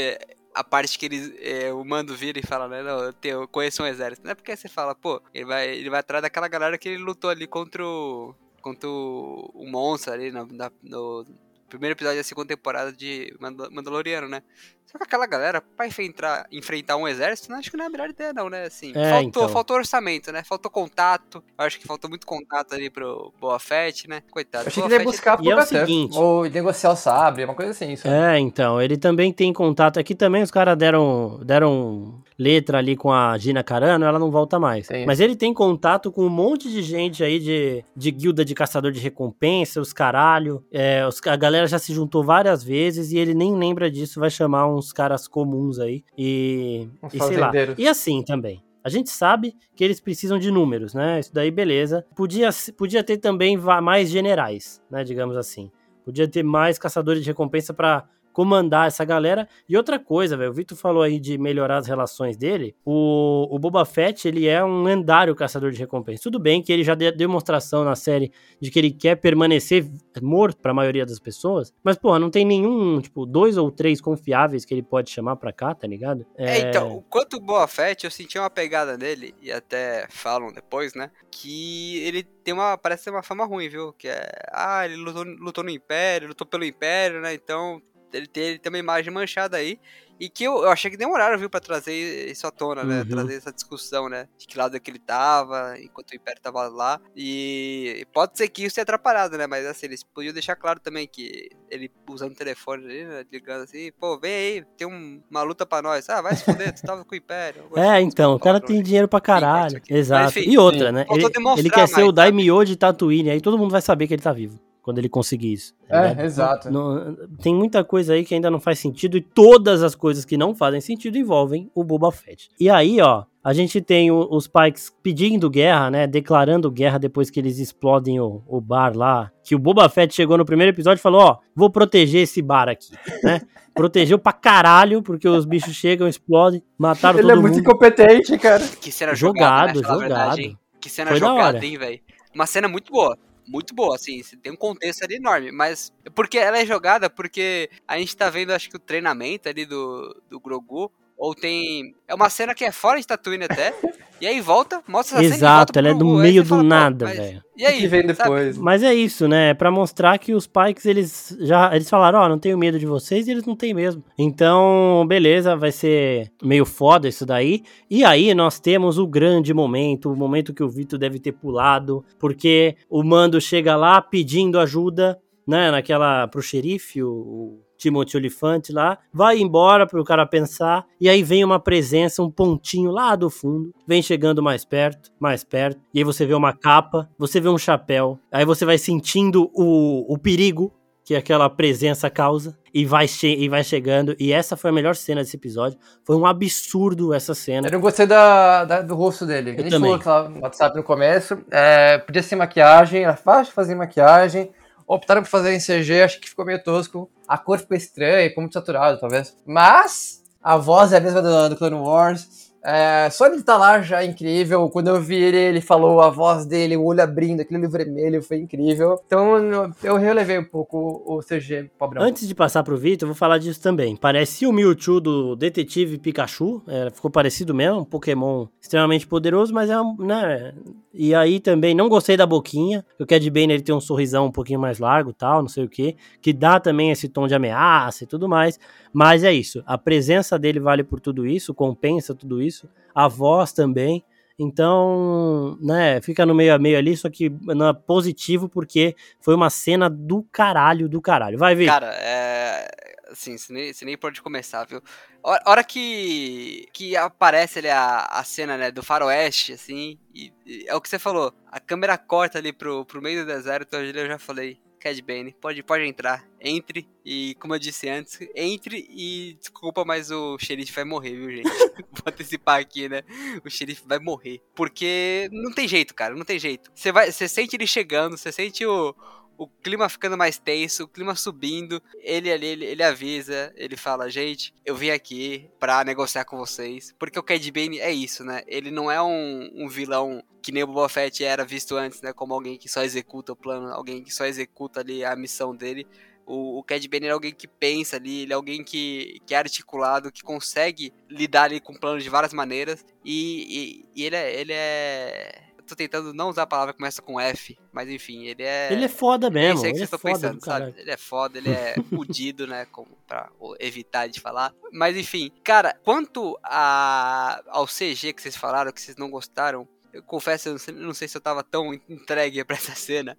a parte que eles, é, o mando vira e fala, né? Não, eu, tenho, eu conheço um exército. Não é porque você fala, pô, ele vai, ele vai atrás daquela galera que ele lutou ali contra o. contra o, o monstro ali no, no primeiro episódio da segunda temporada de Mandaloriano, né? Só que aquela galera, pra enfrentar, enfrentar um exército, não acho que não é a melhor ideia, não, né? Assim, é, faltou, então. faltou orçamento, né? Faltou contato. Eu acho que faltou muito contato ali pro Boa Fett, né? Coitado. Eu achei Boa que ele ia buscar pro é o seguinte, Ou negociar o sabre, uma coisa assim. Sabe? É, então. Ele também tem contato. Aqui também os caras deram, deram letra ali com a Gina Carano, ela não volta mais. Sim. Mas ele tem contato com um monte de gente aí de, de guilda de caçador de recompensa, os caralho. É, os, a galera já se juntou várias vezes e ele nem lembra disso, vai chamar uns caras comuns aí. E, e sei lá. E assim também. A gente sabe que eles precisam de números, né? Isso daí, beleza. Podia, podia ter também mais generais, né? Digamos assim. Podia ter mais caçadores de recompensa para comandar essa galera. E outra coisa, velho, o Vitor falou aí de melhorar as relações dele. O, o Boba Fett, ele é um lendário caçador de recompensa. Tudo bem que ele já deu demonstração na série de que ele quer permanecer morto para a maioria das pessoas, mas, porra, não tem nenhum, tipo, dois ou três confiáveis que ele pode chamar pra cá, tá ligado? É, é então, quanto o Boba Fett, eu senti uma pegada nele, e até falam depois, né, que ele tem uma, parece ter uma fama ruim, viu? Que é, ah, ele lutou, lutou no Império, lutou pelo Império, né, então ele tem, ele tem uma imagem manchada aí. E que eu, eu achei que demoraram, viu, pra trazer isso à tona, né? Uhum. Trazer essa discussão, né? De que lado é que ele tava, enquanto o Império tava lá. E pode ser que isso tenha atrapalhado, né? Mas assim, eles podiam deixar claro também que ele usando o telefone ali, né? Ligando assim, pô, vem aí, tem um, uma luta pra nós. Ah, vai se fuder, tu tava com o Império. É, então, o cara tem dinheiro pra caralho. Exato. Mas, enfim, e outra, né? Ele, ele, quer ser o Daimyo de Tatooine, aí todo mundo vai saber que ele tá vivo quando ele conseguir isso. Tá é, exato. Não, tem muita coisa aí que ainda não faz sentido e todas as coisas que não fazem sentido envolvem o Boba Fett. E aí, ó, a gente tem o, os Pikes pedindo guerra, né? Declarando guerra depois que eles explodem o, o, bar lá. Que o Boba Fett chegou no primeiro episódio e falou: Ó, vou proteger esse bar aqui, né? Protegeu pra caralho, porque os bichos chegam, explodem, mataram Ele todo mundo. Ele é muito incompetente, cara. Que cena jogado, jogado. Né? jogado. Verdade, que cena Foi jogada, hein, velho? Uma cena muito boa muito boa, assim, tem um contexto ali enorme, mas porque ela é jogada porque a gente tá vendo, acho que o treinamento ali do, do Grogu, ou tem. É uma cena que é fora de Tatooine até. e aí volta, mostra essa Exato, cena. Exato, ela é do meio do fala, nada, velho. E aí? O que vem depois? Mas é isso, né? É pra mostrar que os Pikes, eles já. Eles falaram, ó, oh, não tenho medo de vocês, e eles não têm mesmo. Então, beleza, vai ser meio foda isso daí. E aí nós temos o grande momento, o momento que o Vitor deve ter pulado, porque o mando chega lá pedindo ajuda, né? Naquela. pro xerife, o Timothy Olifante lá, vai embora para o cara pensar, e aí vem uma presença, um pontinho lá do fundo, vem chegando mais perto, mais perto, e aí você vê uma capa, você vê um chapéu, aí você vai sentindo o, o perigo que aquela presença causa e vai, e vai chegando. E essa foi a melhor cena desse episódio. Foi um absurdo essa cena. Eu não gostei da, da do rosto dele. Eu a gente também. falou no WhatsApp no começo. É, podia ser maquiagem, era fácil fazer maquiagem optaram por fazer em CG, acho que ficou meio tosco. A cor ficou estranha, ficou muito saturado, talvez. Mas a voz é a mesma do, do Clone Wars. É, só ele tá lá já é incrível. Quando eu vi ele, ele falou a voz dele, o olho abrindo, aquele olho vermelho, foi incrível. Então eu relevei um pouco o CG pobrão. Antes de passar pro Vitor, eu vou falar disso também. Parecia o Mewtwo do Detetive Pikachu, é, ficou parecido mesmo, um Pokémon extremamente poderoso, mas é um, né, e aí também não gostei da boquinha. O Cad Bane ele tem um sorrisão um pouquinho mais largo, tal, não sei o que, que dá também esse tom de ameaça e tudo mais. Mas é isso, a presença dele vale por tudo isso, compensa tudo isso. A voz também. Então, né, fica no meio a meio ali, só que não é positivo porque foi uma cena do caralho, do caralho. Vai ver. Cara, é assim, você nem, você nem pode começar, viu? Hora, hora que, que aparece ali a, a cena, né, do faroeste, assim, e, e, é o que você falou, a câmera corta ali pro, pro meio do deserto, eu já falei, Cad Bane, pode, pode entrar, entre, e como eu disse antes, entre e desculpa, mas o xerife vai morrer, viu, gente? Vou antecipar aqui, né? O xerife vai morrer, porque não tem jeito, cara, não tem jeito. Você sente ele chegando, você sente o o clima ficando mais tenso, o clima subindo. Ele ali, ele, ele, avisa, ele fala: gente, eu vim aqui pra negociar com vocês. Porque o Cad Bane é isso, né? Ele não é um, um vilão que nem o Boba Fett era visto antes, né? Como alguém que só executa o plano, alguém que só executa ali a missão dele. O, o Cad Bane é alguém que pensa ali, ele é alguém que, que é articulado, que consegue lidar ali com planos de várias maneiras. E, e, e ele é. Ele é tô tentando não usar a palavra que começa com F, mas enfim, ele é. Ele é foda mesmo. É isso que vocês estão pensando, sabe? Ele é foda, ele é fudido, né? Como pra evitar de falar. Mas enfim, cara, quanto a, ao CG que vocês falaram, que vocês não gostaram, eu confesso, eu não sei, não sei se eu tava tão entregue pra essa cena.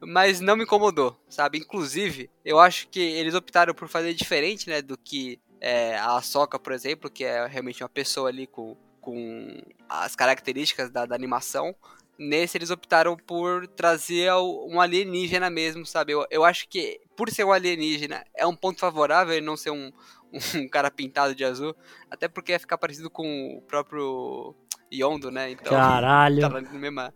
Mas não me incomodou, sabe? Inclusive, eu acho que eles optaram por fazer diferente, né? Do que é, a Soca, por exemplo, que é realmente uma pessoa ali com com as características da, da animação. Nesse eles optaram por trazer um alienígena mesmo, sabe? Eu, eu acho que por ser um alienígena é um ponto favorável ele não ser um, um cara pintado de azul, até porque ia ficar parecido com o próprio Yondo, né? Então, Caralho. Tá na mesma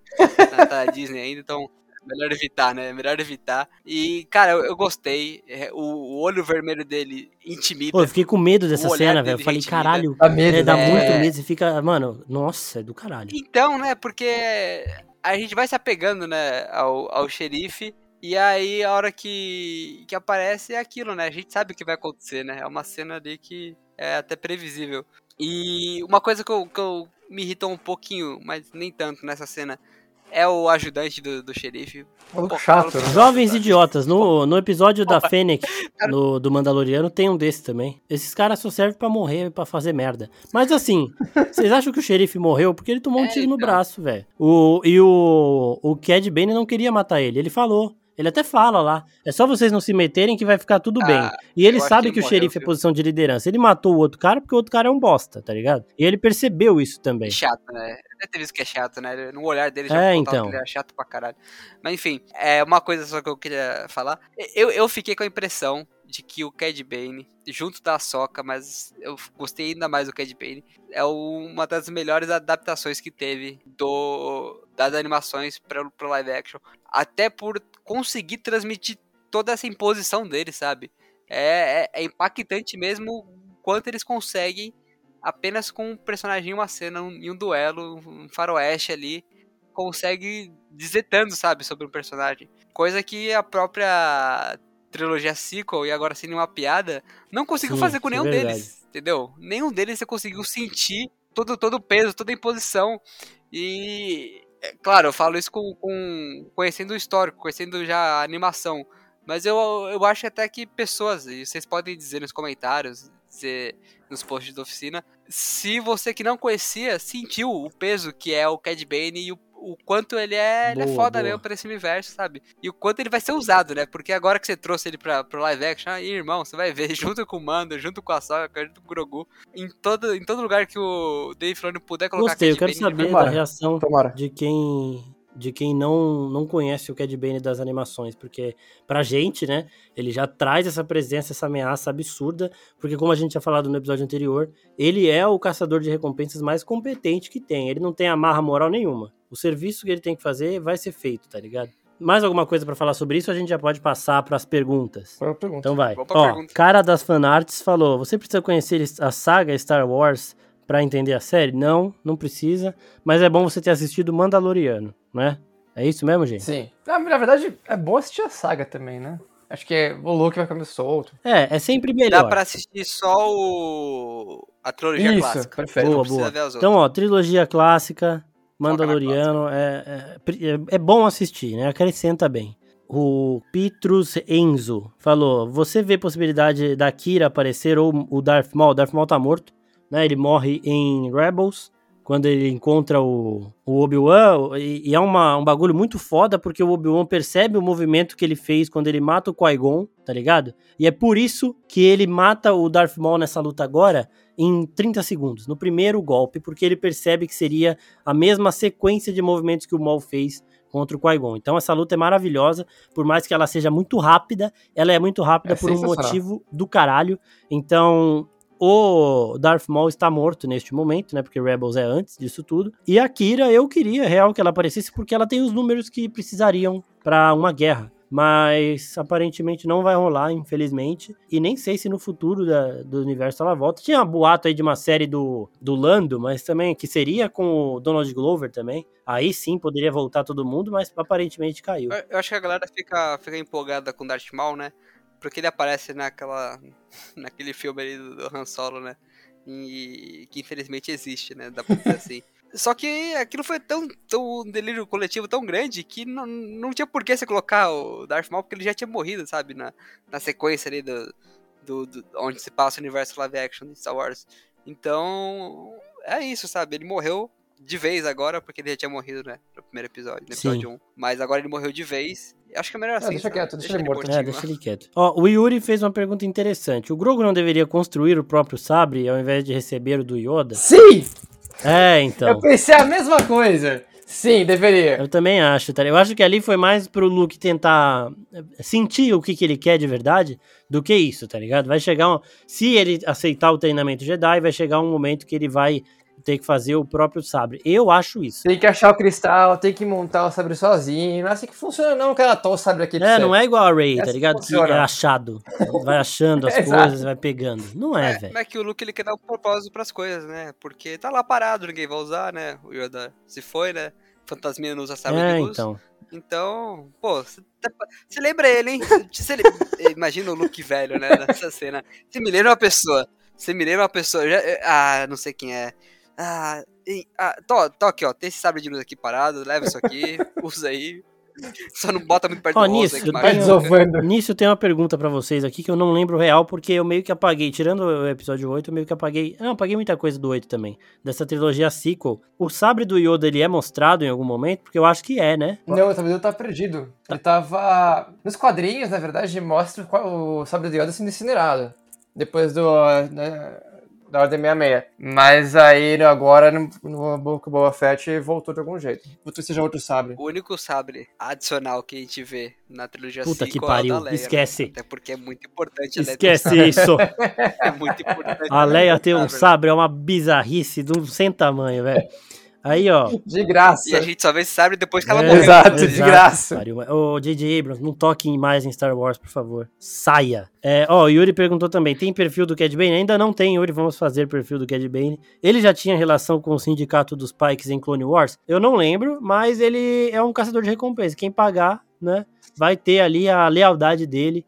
na, Disney ainda, então melhor evitar, né? Melhor evitar. E, cara, eu, eu gostei. É, o, o, olho vermelho dele intimida. Pô, eu fiquei com medo dessa cena, velho. Eu falei, caralho, dá, medo, é, dá né? muito medo. Você fica, mano, nossa, é do caralho. Então, né? Porque a gente vai se apegando, né, ao, ao xerife. E aí, a hora que, que aparece é aquilo, né? A gente sabe o que vai acontecer, né? É uma cena ali que é até previsível. E uma coisa que eu, que eu me irritou um pouquinho, mas nem tanto nessa cena, é o ajudante do, do xerife. Pô, chato, né? Jovens idiotas. No, no episódio da Fênix, no, do Mandaloriano, tem um desse também. Esses caras só servem para morrer, para fazer merda. Mas assim, vocês acham que o xerife morreu? Porque ele tomou um é, tiro no então. braço, velho. E o, o Cad Bane não queria matar ele. Ele falou. Ele até fala lá. É só vocês não se meterem que vai ficar tudo ah, bem. E ele sabe que, que o xerife é posição de liderança. Ele matou o outro cara porque o outro cara é um bosta, tá ligado? E ele percebeu isso também. Chato, né? Deve ter visto que é chato, né? No olhar dele já é, então. que ele é chato pra caralho. Mas enfim, é uma coisa só que eu queria falar. Eu, eu fiquei com a impressão de que o Cad Bane, junto da Soca, mas eu gostei ainda mais do Cad Bane, é uma das melhores adaptações que teve do das animações para pro live action, até por conseguir transmitir toda essa imposição dele, sabe? É, é, é impactante mesmo quanto eles conseguem apenas com um personagem em uma cena, um, em um duelo, um faroeste ali, consegue dizer tanto, sabe, sobre um personagem. Coisa que a própria trilogia sequel e agora sendo uma piada, não conseguiu Sim, fazer com é nenhum é deles, entendeu? Nenhum deles você conseguiu sentir todo, todo o peso, toda a imposição. E, é, claro, eu falo isso com, com conhecendo o histórico, conhecendo já a animação. Mas eu, eu acho até que pessoas, e vocês podem dizer nos comentários, dizer nos posts da oficina, se você que não conhecia sentiu o peso que é o Cad Bane e o, o quanto ele é, boa, ele é foda boa. mesmo pra esse universo, sabe? E o quanto ele vai ser usado, né? Porque agora que você trouxe ele pra, pro live action, aí, irmão, você vai ver junto com o Mando, junto com a Sokka, junto com o Grogu, em todo, em todo lugar que o Dave Filoni puder colocar Gostei, eu quero Bane, saber da reação Tomara. de quem de quem não, não conhece o Cad Bane das animações, porque pra gente, né, ele já traz essa presença, essa ameaça absurda, porque como a gente tinha falado no episódio anterior, ele é o caçador de recompensas mais competente que tem, ele não tem amarra moral nenhuma. O serviço que ele tem que fazer vai ser feito, tá ligado? Mais alguma coisa para falar sobre isso? A gente já pode passar para as perguntas. Pergunta. Então vai. Ó, pergunta. cara das fanarts falou: "Você precisa conhecer a saga Star Wars para entender a série? Não, não precisa, mas é bom você ter assistido Mandaloriano, né? É isso mesmo, gente? Sim. Na, na verdade, é bom assistir a saga também, né? Acho que é, o Luke vai comer solto. É, é sempre melhor. Dá pra assistir só o... a trilogia Isso, clássica. Perfeito. Boa, boa. Então, ó, trilogia clássica, Mandaloriano, é, é, é, é bom assistir, né? Acrescenta bem. O Petrus Enzo falou: Você vê possibilidade da Kira aparecer ou o Darth Maul? O Darth Maul tá morto né? Ele morre em Rebels, quando ele encontra o, o Obi-Wan, e, e, é uma, um bagulho muito foda, porque o Obi-Wan percebe o movimento que ele fez quando ele mata o Qui-Gon, tá ligado? E é por isso que ele mata o Darth Maul nessa luta agora em 30 segundos, no primeiro golpe, porque ele percebe que seria a mesma sequência de movimentos que o Maul fez contra o Qui-Gon. Então essa luta é maravilhosa, por mais que ela seja muito rápida, ela é muito rápida é por um motivo do caralho. Então o Darth Maul está morto neste momento, né? Porque Rebels é antes disso tudo. E a Kira, eu queria real que ela aparecesse porque ela tem os números que precisariam para uma guerra. Mas aparentemente não vai rolar, infelizmente. E nem sei se no futuro da, do universo ela volta. Tinha um boato aí de uma série do, do Lando, mas também que seria com o Donald Glover também. Aí sim poderia voltar todo mundo, mas aparentemente caiu. Eu, eu acho que a galera fica, fica empolgada com Darth Maul, né? Porque ele aparece naquela, naquele filme ali do, do Han Solo, né? E que infelizmente existe, né? Dá pra dizer assim. Só que aquilo foi tão, tão um delírio coletivo tão grande que não, não tinha por que você colocar o Darth Maul, porque ele já tinha morrido, sabe? Na, na sequência ali do, do, do onde se passa o universo live action de Star Wars. Então, é isso, sabe? Ele morreu de vez agora, porque ele já tinha morrido, né? No primeiro episódio, no episódio Sim. 1. Mas agora ele morreu de vez. Acho que é melhor assim. deixa quieto, deixa, deixa ele morto. É, deixa ele quieto. Ó, o Yuri fez uma pergunta interessante. O Grogu não deveria construir o próprio sabre ao invés de receber o do Yoda? Sim! É, então. Eu pensei a mesma coisa. Sim, deveria. Eu também acho, tá? Eu acho que ali foi mais pro Luke tentar sentir o que, que ele quer de verdade do que isso, tá ligado? Vai chegar um... Se ele aceitar o treinamento Jedi, vai chegar um momento que ele vai ter que fazer o próprio sabre. Eu acho isso. Tem que achar o cristal, tem que montar o sabre sozinho. Não é assim que funciona, não, que ela toma o sabre aqui. É, não é igual a Ray, é tá assim ligado? Que, que é achado. Vai achando as é coisas, vai pegando. Não é, é velho. Mas é que o Luke ele quer dar um propósito pras coisas, né? Porque tá lá parado, ninguém vai usar, né? O Yoda se foi, né? Fantasminha não usa sabre é, de luz. então. Então, pô, você tá, lembra ele, hein? Imagina o Luke velho, né? Nessa cena. Você me lembra uma pessoa. Você me lembra uma pessoa. Já, ah, não sei quem é. Ah, e, ah tô, tô aqui, ó. Tem esse sabre de luz aqui parado, leva isso aqui, usa aí. Só não bota muito perto oh, do nisso, rosto, tá tenho, nisso tem uma pergunta para vocês aqui que eu não lembro real, porque eu meio que apaguei, tirando o episódio 8, eu meio que apaguei. Não, apaguei muita coisa do 8 também. Dessa trilogia sequel. O sabre do Yoda ele é mostrado em algum momento? Porque eu acho que é, né? Não, talvez eu tá perdido. Tá. Ele tava. Nos quadrinhos, na verdade, mostra o sabre do Yoda sendo incinerado. Depois do. Né, da Ordem 66. Mas aí agora no, no Book Boba Fett voltou de algum jeito. Voltou seja outro sabre. O único sabre adicional que a gente vê na trilogia Puta que pariu, Leia, esquece. Né? Até porque é muito importante Esquece isso. é muito importante. A Leia ter um sabre é uma bizarrice de um sem tamanho, velho. Aí, ó. De graça. E a gente só vê esse sabre depois que ela é, morreu. Exato, de graça. Ô, J.J. Abrams, não toque mais em Star Wars, por favor. Saia. É, ó, o Yuri perguntou também, tem perfil do Cad Bane? Ainda não tem, Yuri, vamos fazer perfil do Cad Bane. Ele já tinha relação com o sindicato dos Pikes em Clone Wars? Eu não lembro, mas ele é um caçador de recompensa. Quem pagar, né, vai ter ali a lealdade dele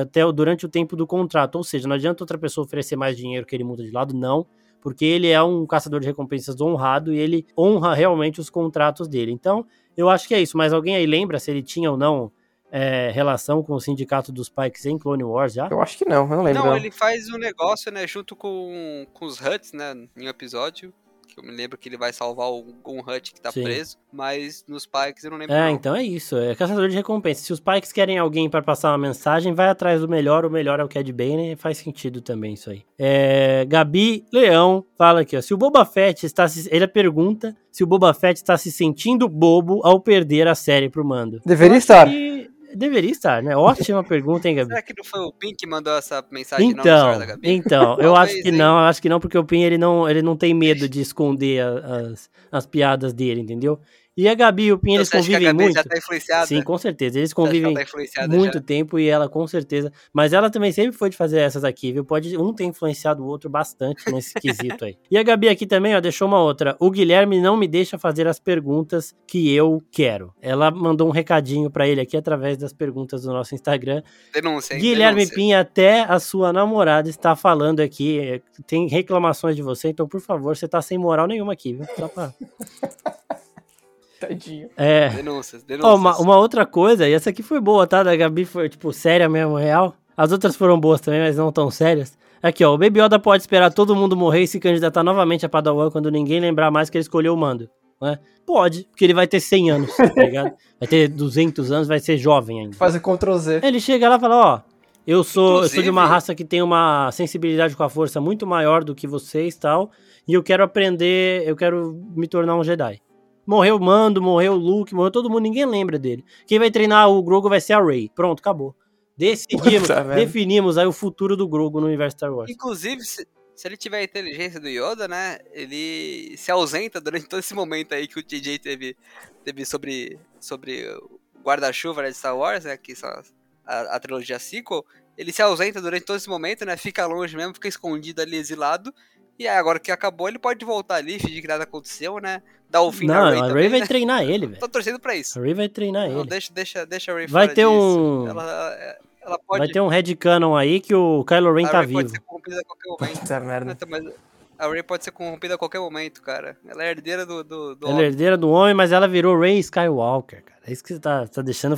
até durante o tempo do contrato. Ou seja, não adianta outra pessoa oferecer mais dinheiro que ele muda de lado, não porque ele é um caçador de recompensas honrado e ele honra realmente os contratos dele. Então, eu acho que é isso. Mas alguém aí lembra se ele tinha ou não é, relação com o sindicato dos Pikes em Clone Wars já? Eu acho que não, eu não lembro. Não, ele faz um negócio, né, junto com, com os Huts, né, em um episódio que eu me lembro que ele vai salvar o Gun Hut que tá Sim. preso, mas nos Pikes eu não lembro. É, não. então é isso, é caçador de recompensa. Se os Pikes querem alguém para passar uma mensagem, vai atrás do melhor, o melhor é o Cad Bane, faz sentido também isso aí. É, Gabi Leão fala aqui, ó, se o Boba Fett está se... ele pergunta se o Boba Fett está se sentindo bobo ao perder a série pro Mando. Deveria estar. Que Deveria estar, né? Ótima pergunta, hein, Gabi? Será que não foi o Pin que mandou essa mensagem então, da Gabi? Então, eu acho que hein? não, eu acho que não, porque o Pin ele não, ele não tem medo de esconder as, as piadas dele, entendeu? E a Gabi e o Pinho, então, eles convivem muito. Já tá influenciada? Sim, com certeza. Eles convivem tá muito já? tempo e ela com certeza. Mas ela também sempre foi de fazer essas aqui, viu? Pode um ter influenciado o outro bastante nesse quesito aí. E a Gabi aqui também, ó, deixou uma outra. O Guilherme não me deixa fazer as perguntas que eu quero. Ela mandou um recadinho para ele aqui através das perguntas do nosso Instagram. Denúncia, hein? Guilherme Denúncia. Pinha, até a sua namorada está falando aqui. Tem reclamações de você, então por favor, você tá sem moral nenhuma aqui, viu? Só pra. Tadinho. É. Denúncias, denúncias. Oh, uma, uma, outra coisa, e essa aqui foi boa, tá? Da Gabi foi, tipo, séria mesmo, real. As outras foram boas também, mas não tão sérias. Aqui, ó. O Baby Yoda pode esperar todo mundo morrer e se candidatar novamente a Padawan quando ninguém lembrar mais que ele escolheu o mando. Né? Pode, porque ele vai ter 100 anos, tá ligado? Vai ter 200 anos, vai ser jovem ainda. Fazer Ctrl Z. Ele chega lá e fala, ó, eu sou, eu sou de uma raça que tem uma sensibilidade com a força muito maior do que vocês tal, e eu quero aprender, eu quero me tornar um Jedi. Morreu o Mando, morreu o Luke, morreu todo mundo, ninguém lembra dele. Quem vai treinar o Grogu vai ser a Rey. Pronto, acabou. Decidimos, Puta, definimos aí o futuro do Grogu no universo Star Wars. Inclusive, se, se, ele tiver a inteligência do Yoda, né, ele se ausenta durante todo esse momento aí que o DJ teve, teve sobre, sobre guarda-chuva né, de Star Wars, né, que são a, a, trilogia sequel, ele se ausenta durante todo esse momento, né, fica longe mesmo, fica escondido ali, exilado, e aí, agora que acabou, ele pode voltar ali, fingir que nada aconteceu, né? Dar o fim Não, Ray, a Ray também, vai né? treinar ele, velho. Tô torcendo pra isso. A Ray vai treinar Não, ele. deixa, deixa, deixa a Ray Vai fora ter disso. um- Ela, ela- ela pode... Vai ter um headcanon aí que o Kylo Ren a tá Ray pode vivo. ser corrompida a qualquer momento. Puta merda. Mas a Ray pode ser corrompida a qualquer momento, cara. Ela é herdeira do, do, do Ela é herdeira do homem, mas ela virou Ray Skywalker, cara. É isso que você tá, tá deixando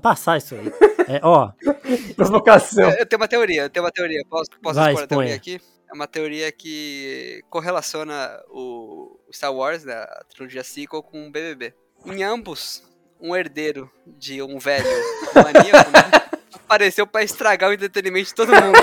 passar isso aí. É, ó, Provocação. Eu, eu tenho uma teoria, eu tenho uma teoria. Posso, posso Vai, expor a teoria aqui? É uma teoria que correlaciona o Star Wars, né, a trilogia sequel, com o BBB. Em ambos, um herdeiro de um velho maníaco né, apareceu pra estragar o entretenimento de todo mundo.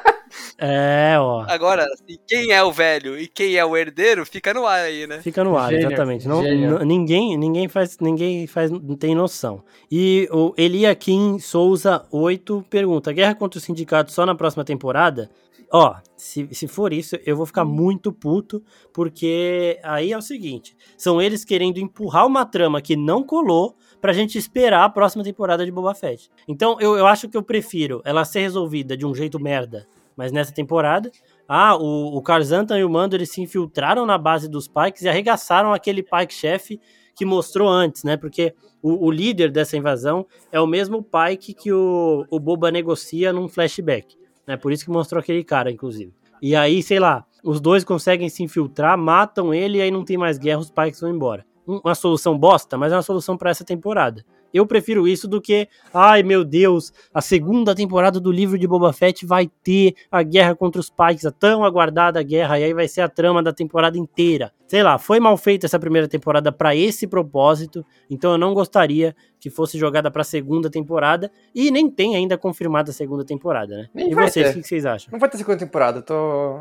é, ó. Agora, assim, quem é o velho e quem é o herdeiro fica no ar aí, né? Fica no ar, Gênio, exatamente. Não, ninguém, ninguém faz, ninguém faz, não tem noção. E o Eliakim Souza 8 pergunta: Guerra contra o sindicato só na próxima temporada? Ó, se, se for isso, eu vou ficar muito puto, porque aí é o seguinte: são eles querendo empurrar uma trama que não colou pra gente esperar a próxima temporada de Boba Fett. Então eu, eu acho que eu prefiro ela ser resolvida de um jeito merda, mas nessa temporada. Ah, o, o Karzantan e o Mando eles se infiltraram na base dos Pikes e arregaçaram aquele Pike-chefe que mostrou antes, né? Porque o, o líder dessa invasão é o mesmo Pike que o, o Boba negocia num flashback. Né? Por isso que mostrou aquele cara, inclusive. E aí, sei lá, os dois conseguem se infiltrar, matam ele e aí não tem mais guerra, os Pikes vão embora. Um- Uma solução bosta, mas é uma solução pra essa temporada. Eu prefiro isso do que, ai meu Deus, a segunda temporada do livro de Boba Fett vai ter a guerra contra os Pikes, a tão aguardada guerra, e aí vai ser a trama da temporada inteira. Sei lá, foi mal feita essa primeira temporada pra esse propósito, então eu não gostaria que fosse jogada pra segunda temporada, e nem tem ainda confirmada a segunda temporada, né? Nem e vocês, ter. o que que vocês acham? Não vai ter segunda temporada. Eu tô.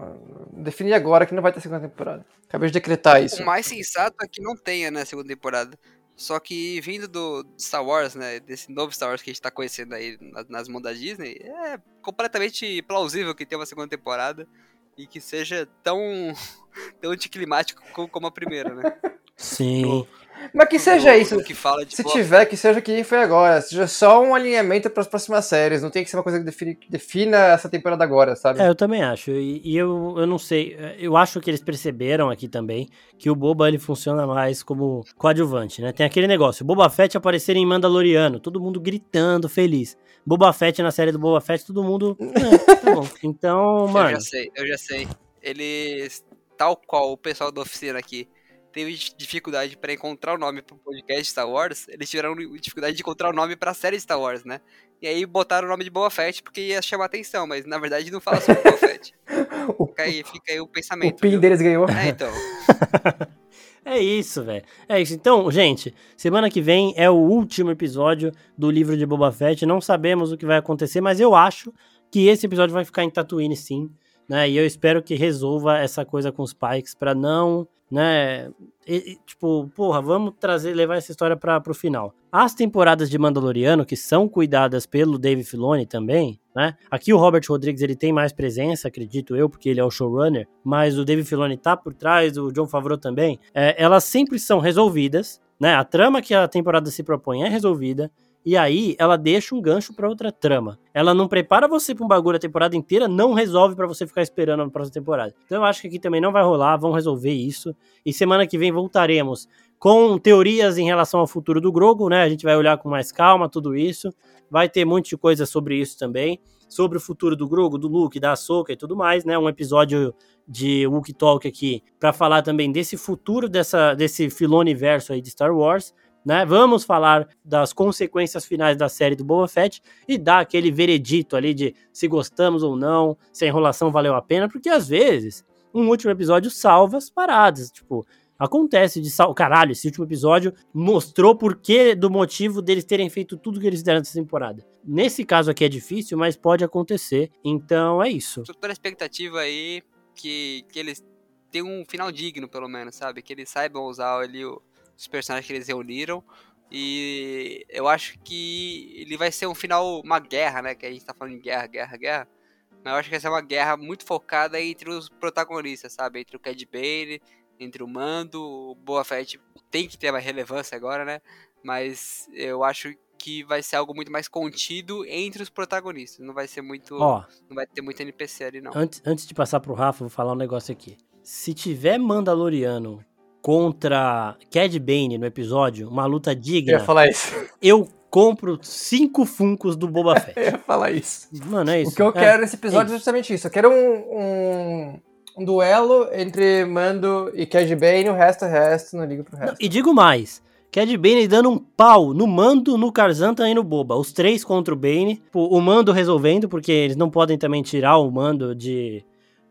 Defini agora que não vai ter segunda temporada. Acabei de decretar isso. O mais sensato é que não tenha, né, segunda temporada. Só que vindo do Star Wars, né, desse novo Star Wars que a gente tá conhecendo aí nas, nas mãos da Disney, é completamente plausível que tenha uma segunda temporada e que seja tão, tão anticlimático co- como a primeira, né? Sim. Mas que seja isso. que fala de Se Boa tiver, que seja que nem foi agora. Seja só um alinhamento para as próximas séries. Não tem que ser uma coisa que define, que defina essa temporada agora, sabe? É, eu também acho. E, e eu, eu não sei. Eu acho que eles perceberam aqui também que o Boba ele funciona mais como coadjuvante, né? Tem aquele negócio: Boba Fett aparecer em Mandaloriano, todo mundo gritando, feliz. Boba Fett na série do Boba Fett, todo mundo. É, tá bom. Então, Eu mano. já sei, eu já sei. Eles, tal qual o pessoal da oficina aqui, teve dificuldade pra encontrar o nome pro podcast Star Wars, eles tiveram dificuldade de encontrar o nome pra série Star Wars, né? E aí botaram o nome de Boba Fett porque ia chamar atenção, mas na verdade não fala sobre Boba Fett. O, Fica aí, fica aí o o pensamento. pin viu? deles ganhou. É, então. É isso, velho. É isso. Então, gente, semana que vem é o último episódio do livro de Boba Fett. Não sabemos o que vai acontecer, mas eu acho que esse episódio vai ficar em Tatooine, sim. Né? E eu espero que resolva essa coisa com os Pikes pra não, né? e, tipo, porra, vamos trazer, levar essa história para pro final. As temporadas de Mandaloriano, que são cuidadas pelo Dave Filoni também, né? Aqui o Robert Rodrigues ele tem mais presença, acredito eu, porque ele é o showrunner, mas o Dave Filoni tá por trás, o John Favreau também. É, elas sempre são resolvidas, né? A trama que a temporada se propõe é resolvida. E aí, ela deixa um gancho pra outra trama. Ela não prepara você pra um bagulho a temporada inteira, não resolve pra você ficar esperando a próxima temporada. Então eu acho que aqui também não vai rolar, vão resolver isso. E semana que vem voltaremos com teorias em relação ao futuro do Grogu, né? A gente vai olhar com mais calma tudo isso. Vai ter um monte de coisa sobre isso também. Sobre o futuro do Grogu, do Luke, da Ahsoka e tudo mais, né? Um episódio de Wookie Talk aqui pra falar também desse futuro dessa, desse filoniverso aí de Star Wars. Né? Vamos falar das consequências finais da série do Boba Fett e dar aquele veredito ali de se gostamos ou não, se a enrolação valeu a pena, porque às vezes um último episódio salva as paradas, tipo, acontece de sal... caralho, esse último episódio mostrou por que do motivo deles terem feito tudo que eles fizeram nessa temporada. Nesse caso aqui é difícil, mas pode acontecer. Então é isso. Tô pela expectativa aí que, que eles tenham um final digno, pelo menos, sabe? Que eles saibam usar ali o- os personagens que eles reuniram. E eu acho que ele vai ser um final, uma guerra, né? Que a gente tá falando de guerra, guerra, guerra. Mas eu acho que vai ser uma guerra muito focada entre os protagonistas, sabe? Entre o Cad Bane, entre o Mando, o Boa Fett tem que ter mais relevância agora, né? Mas eu acho que vai ser algo muito mais contido entre os protagonistas. Não vai ser muito. Ó, não vai ter muito NPC ali, não. Antes, antes de passar pro Rafa, vou falar um negócio aqui. Se tiver Mandaloriano contra Cad Bane no episódio, uma luta digna. Eu ia falar isso. Eu compro cinco Funcos do Boba Fett. eu ia falar isso. Mano, é isso. O que eu é, quero nesse episódio é é justamente isso. Eu quero um, um, um duelo entre Mando e Cad Bane, o resto é resto, não ligo pro resto. E digo mais. Cad Bane dando um pau no Mando, no Tarzan e no Boba. Os três contra o Bane. O Mando resolvendo, porque eles não podem também tirar o Mando de...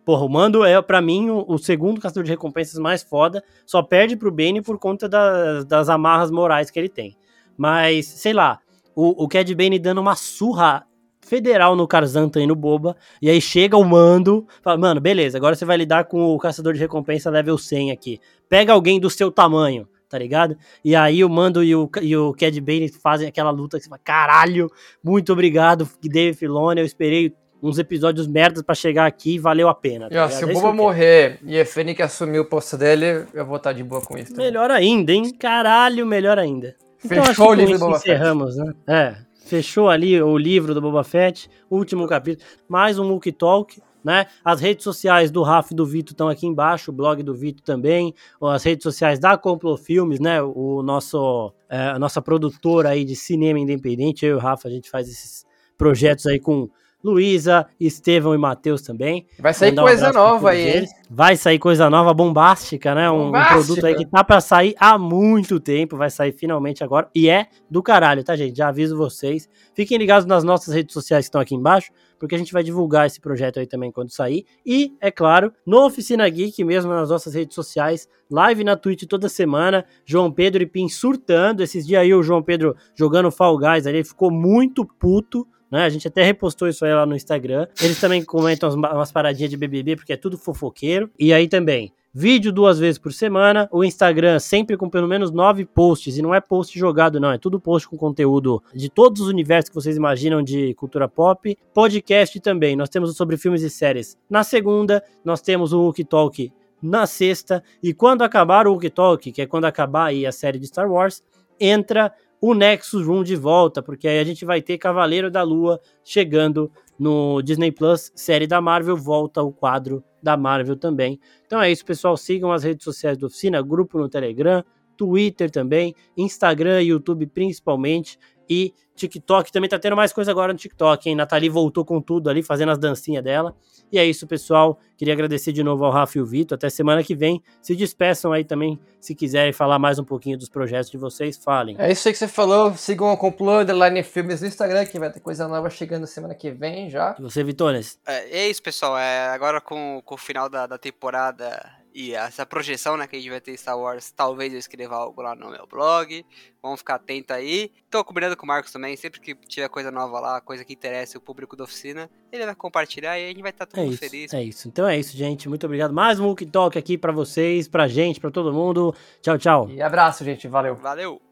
Porra, o Mando é, para mim, o, o, segundo caçador de recompensas mais foda. Só perde pro Bane por conta das, das amarras morais que ele tem. Mas, sei lá, o, o Cad Bane dando uma surra federal no Tarzan e no Boba. E aí chega o Mando, fala, mano, beleza, agora você vai lidar com o caçador de recompensa level 100 aqui. Pega alguém do seu tamanho tá ligado? E aí o Mando e o, e o Cad Bane fazem aquela luta que você fala, caralho, muito obrigado, Dave Filoni, eu esperei uns episódios merdas para chegar aqui e valeu a pena. Tá e, ó, se o é Boba morrer e a Fennec assumir o posto dele, eu vou estar de boa com isso. Melhor ainda, hein? Caralho, melhor ainda. Então, Fechou o livro do Boba encerramos, Fett. né? É, fechou ali o livro do Boba Fett, último capítulo, mais um Wookie Talk né? As redes sociais do Rafa e do Vitor estão aqui embaixo, o blog do Vitor também, as redes sociais da Complô Filmes, né? O nosso, é, a nossa produtora aí de cinema independente, eu e o Rafa, a gente faz esses projetos aí com Luísa, Estevão e Matheus também. Vai sair coisa um nova aí, hein? Vai sair coisa nova, bombástica, né? Um, um, produto aí que tá pra sair há muito tempo, vai sair finalmente agora. E é do caralho, tá, gente? Já aviso vocês. Fiquem ligados nas nossas redes sociais que estão aqui embaixo, porque a gente vai divulgar esse projeto aí também quando sair. E, é claro, no Oficina Geek, mesmo nas nossas redes sociais, live na Twitch toda semana, João Pedro e Pim surtando. Esses dias aí o João Pedro jogando Fall Guys ali, ele ficou muito puto né? A gente até repostou isso aí lá no Instagram. Eles também comentam umas, paradinhas de BBB, porque é tudo fofoqueiro. E aí também, vídeo duas vezes por semana, o Instagram sempre com pelo menos nove posts, e não é post jogado não, é tudo post com conteúdo de todos os universos que vocês imaginam de cultura pop, podcast também, nós temos o sobre filmes e séries na segunda, nós temos o Wookie Talk na sexta, e quando acabar o Wookie Talk, que é quando acabar aí a série de Star Wars, entra o Nexus Room de volta, porque aí a gente vai ter Cavaleiro da Lua chegando no Disney Plus, série da Marvel, volta o quadro da Marvel também. Então é isso, pessoal. Sigam as redes sociais da oficina, grupo no Telegram, Twitter também, Instagram YouTube principalmente. E TikTok também tá tendo mais coisa agora no TikTok, hein? Nathalie voltou com tudo ali, fazendo as dancinhas dela. E é isso, pessoal. Queria agradecer de novo ao Rafa e o Vitor. Até semana que vem. Se despeçam aí também, se quiserem falar mais um pouquinho dos projetos de vocês, falem. É isso aí que você falou. Sigam o Complô Underline Filmes no Instagram, que vai ter coisa nova chegando semana que vem já. E você, Vitones? É, é isso, pessoal. É, agora com, com o final da, da temporada e essa projeção, né, que a gente vai ter Star Wars, talvez eu escreva algo lá no meu blog. Vamos ficar atento aí. Tô combinando com o Marcos também, sempre que tiver coisa nova lá, coisa que interessa o público da oficina, ele vai compartilhar e a gente vai estar tá todo é isso, feliz. É isso. Então é isso, gente. Muito obrigado. Mais um Walk Talk aqui para vocês, pra gente, pra todo mundo. Tchau, tchau. E abraço, gente. Valeu. Valeu.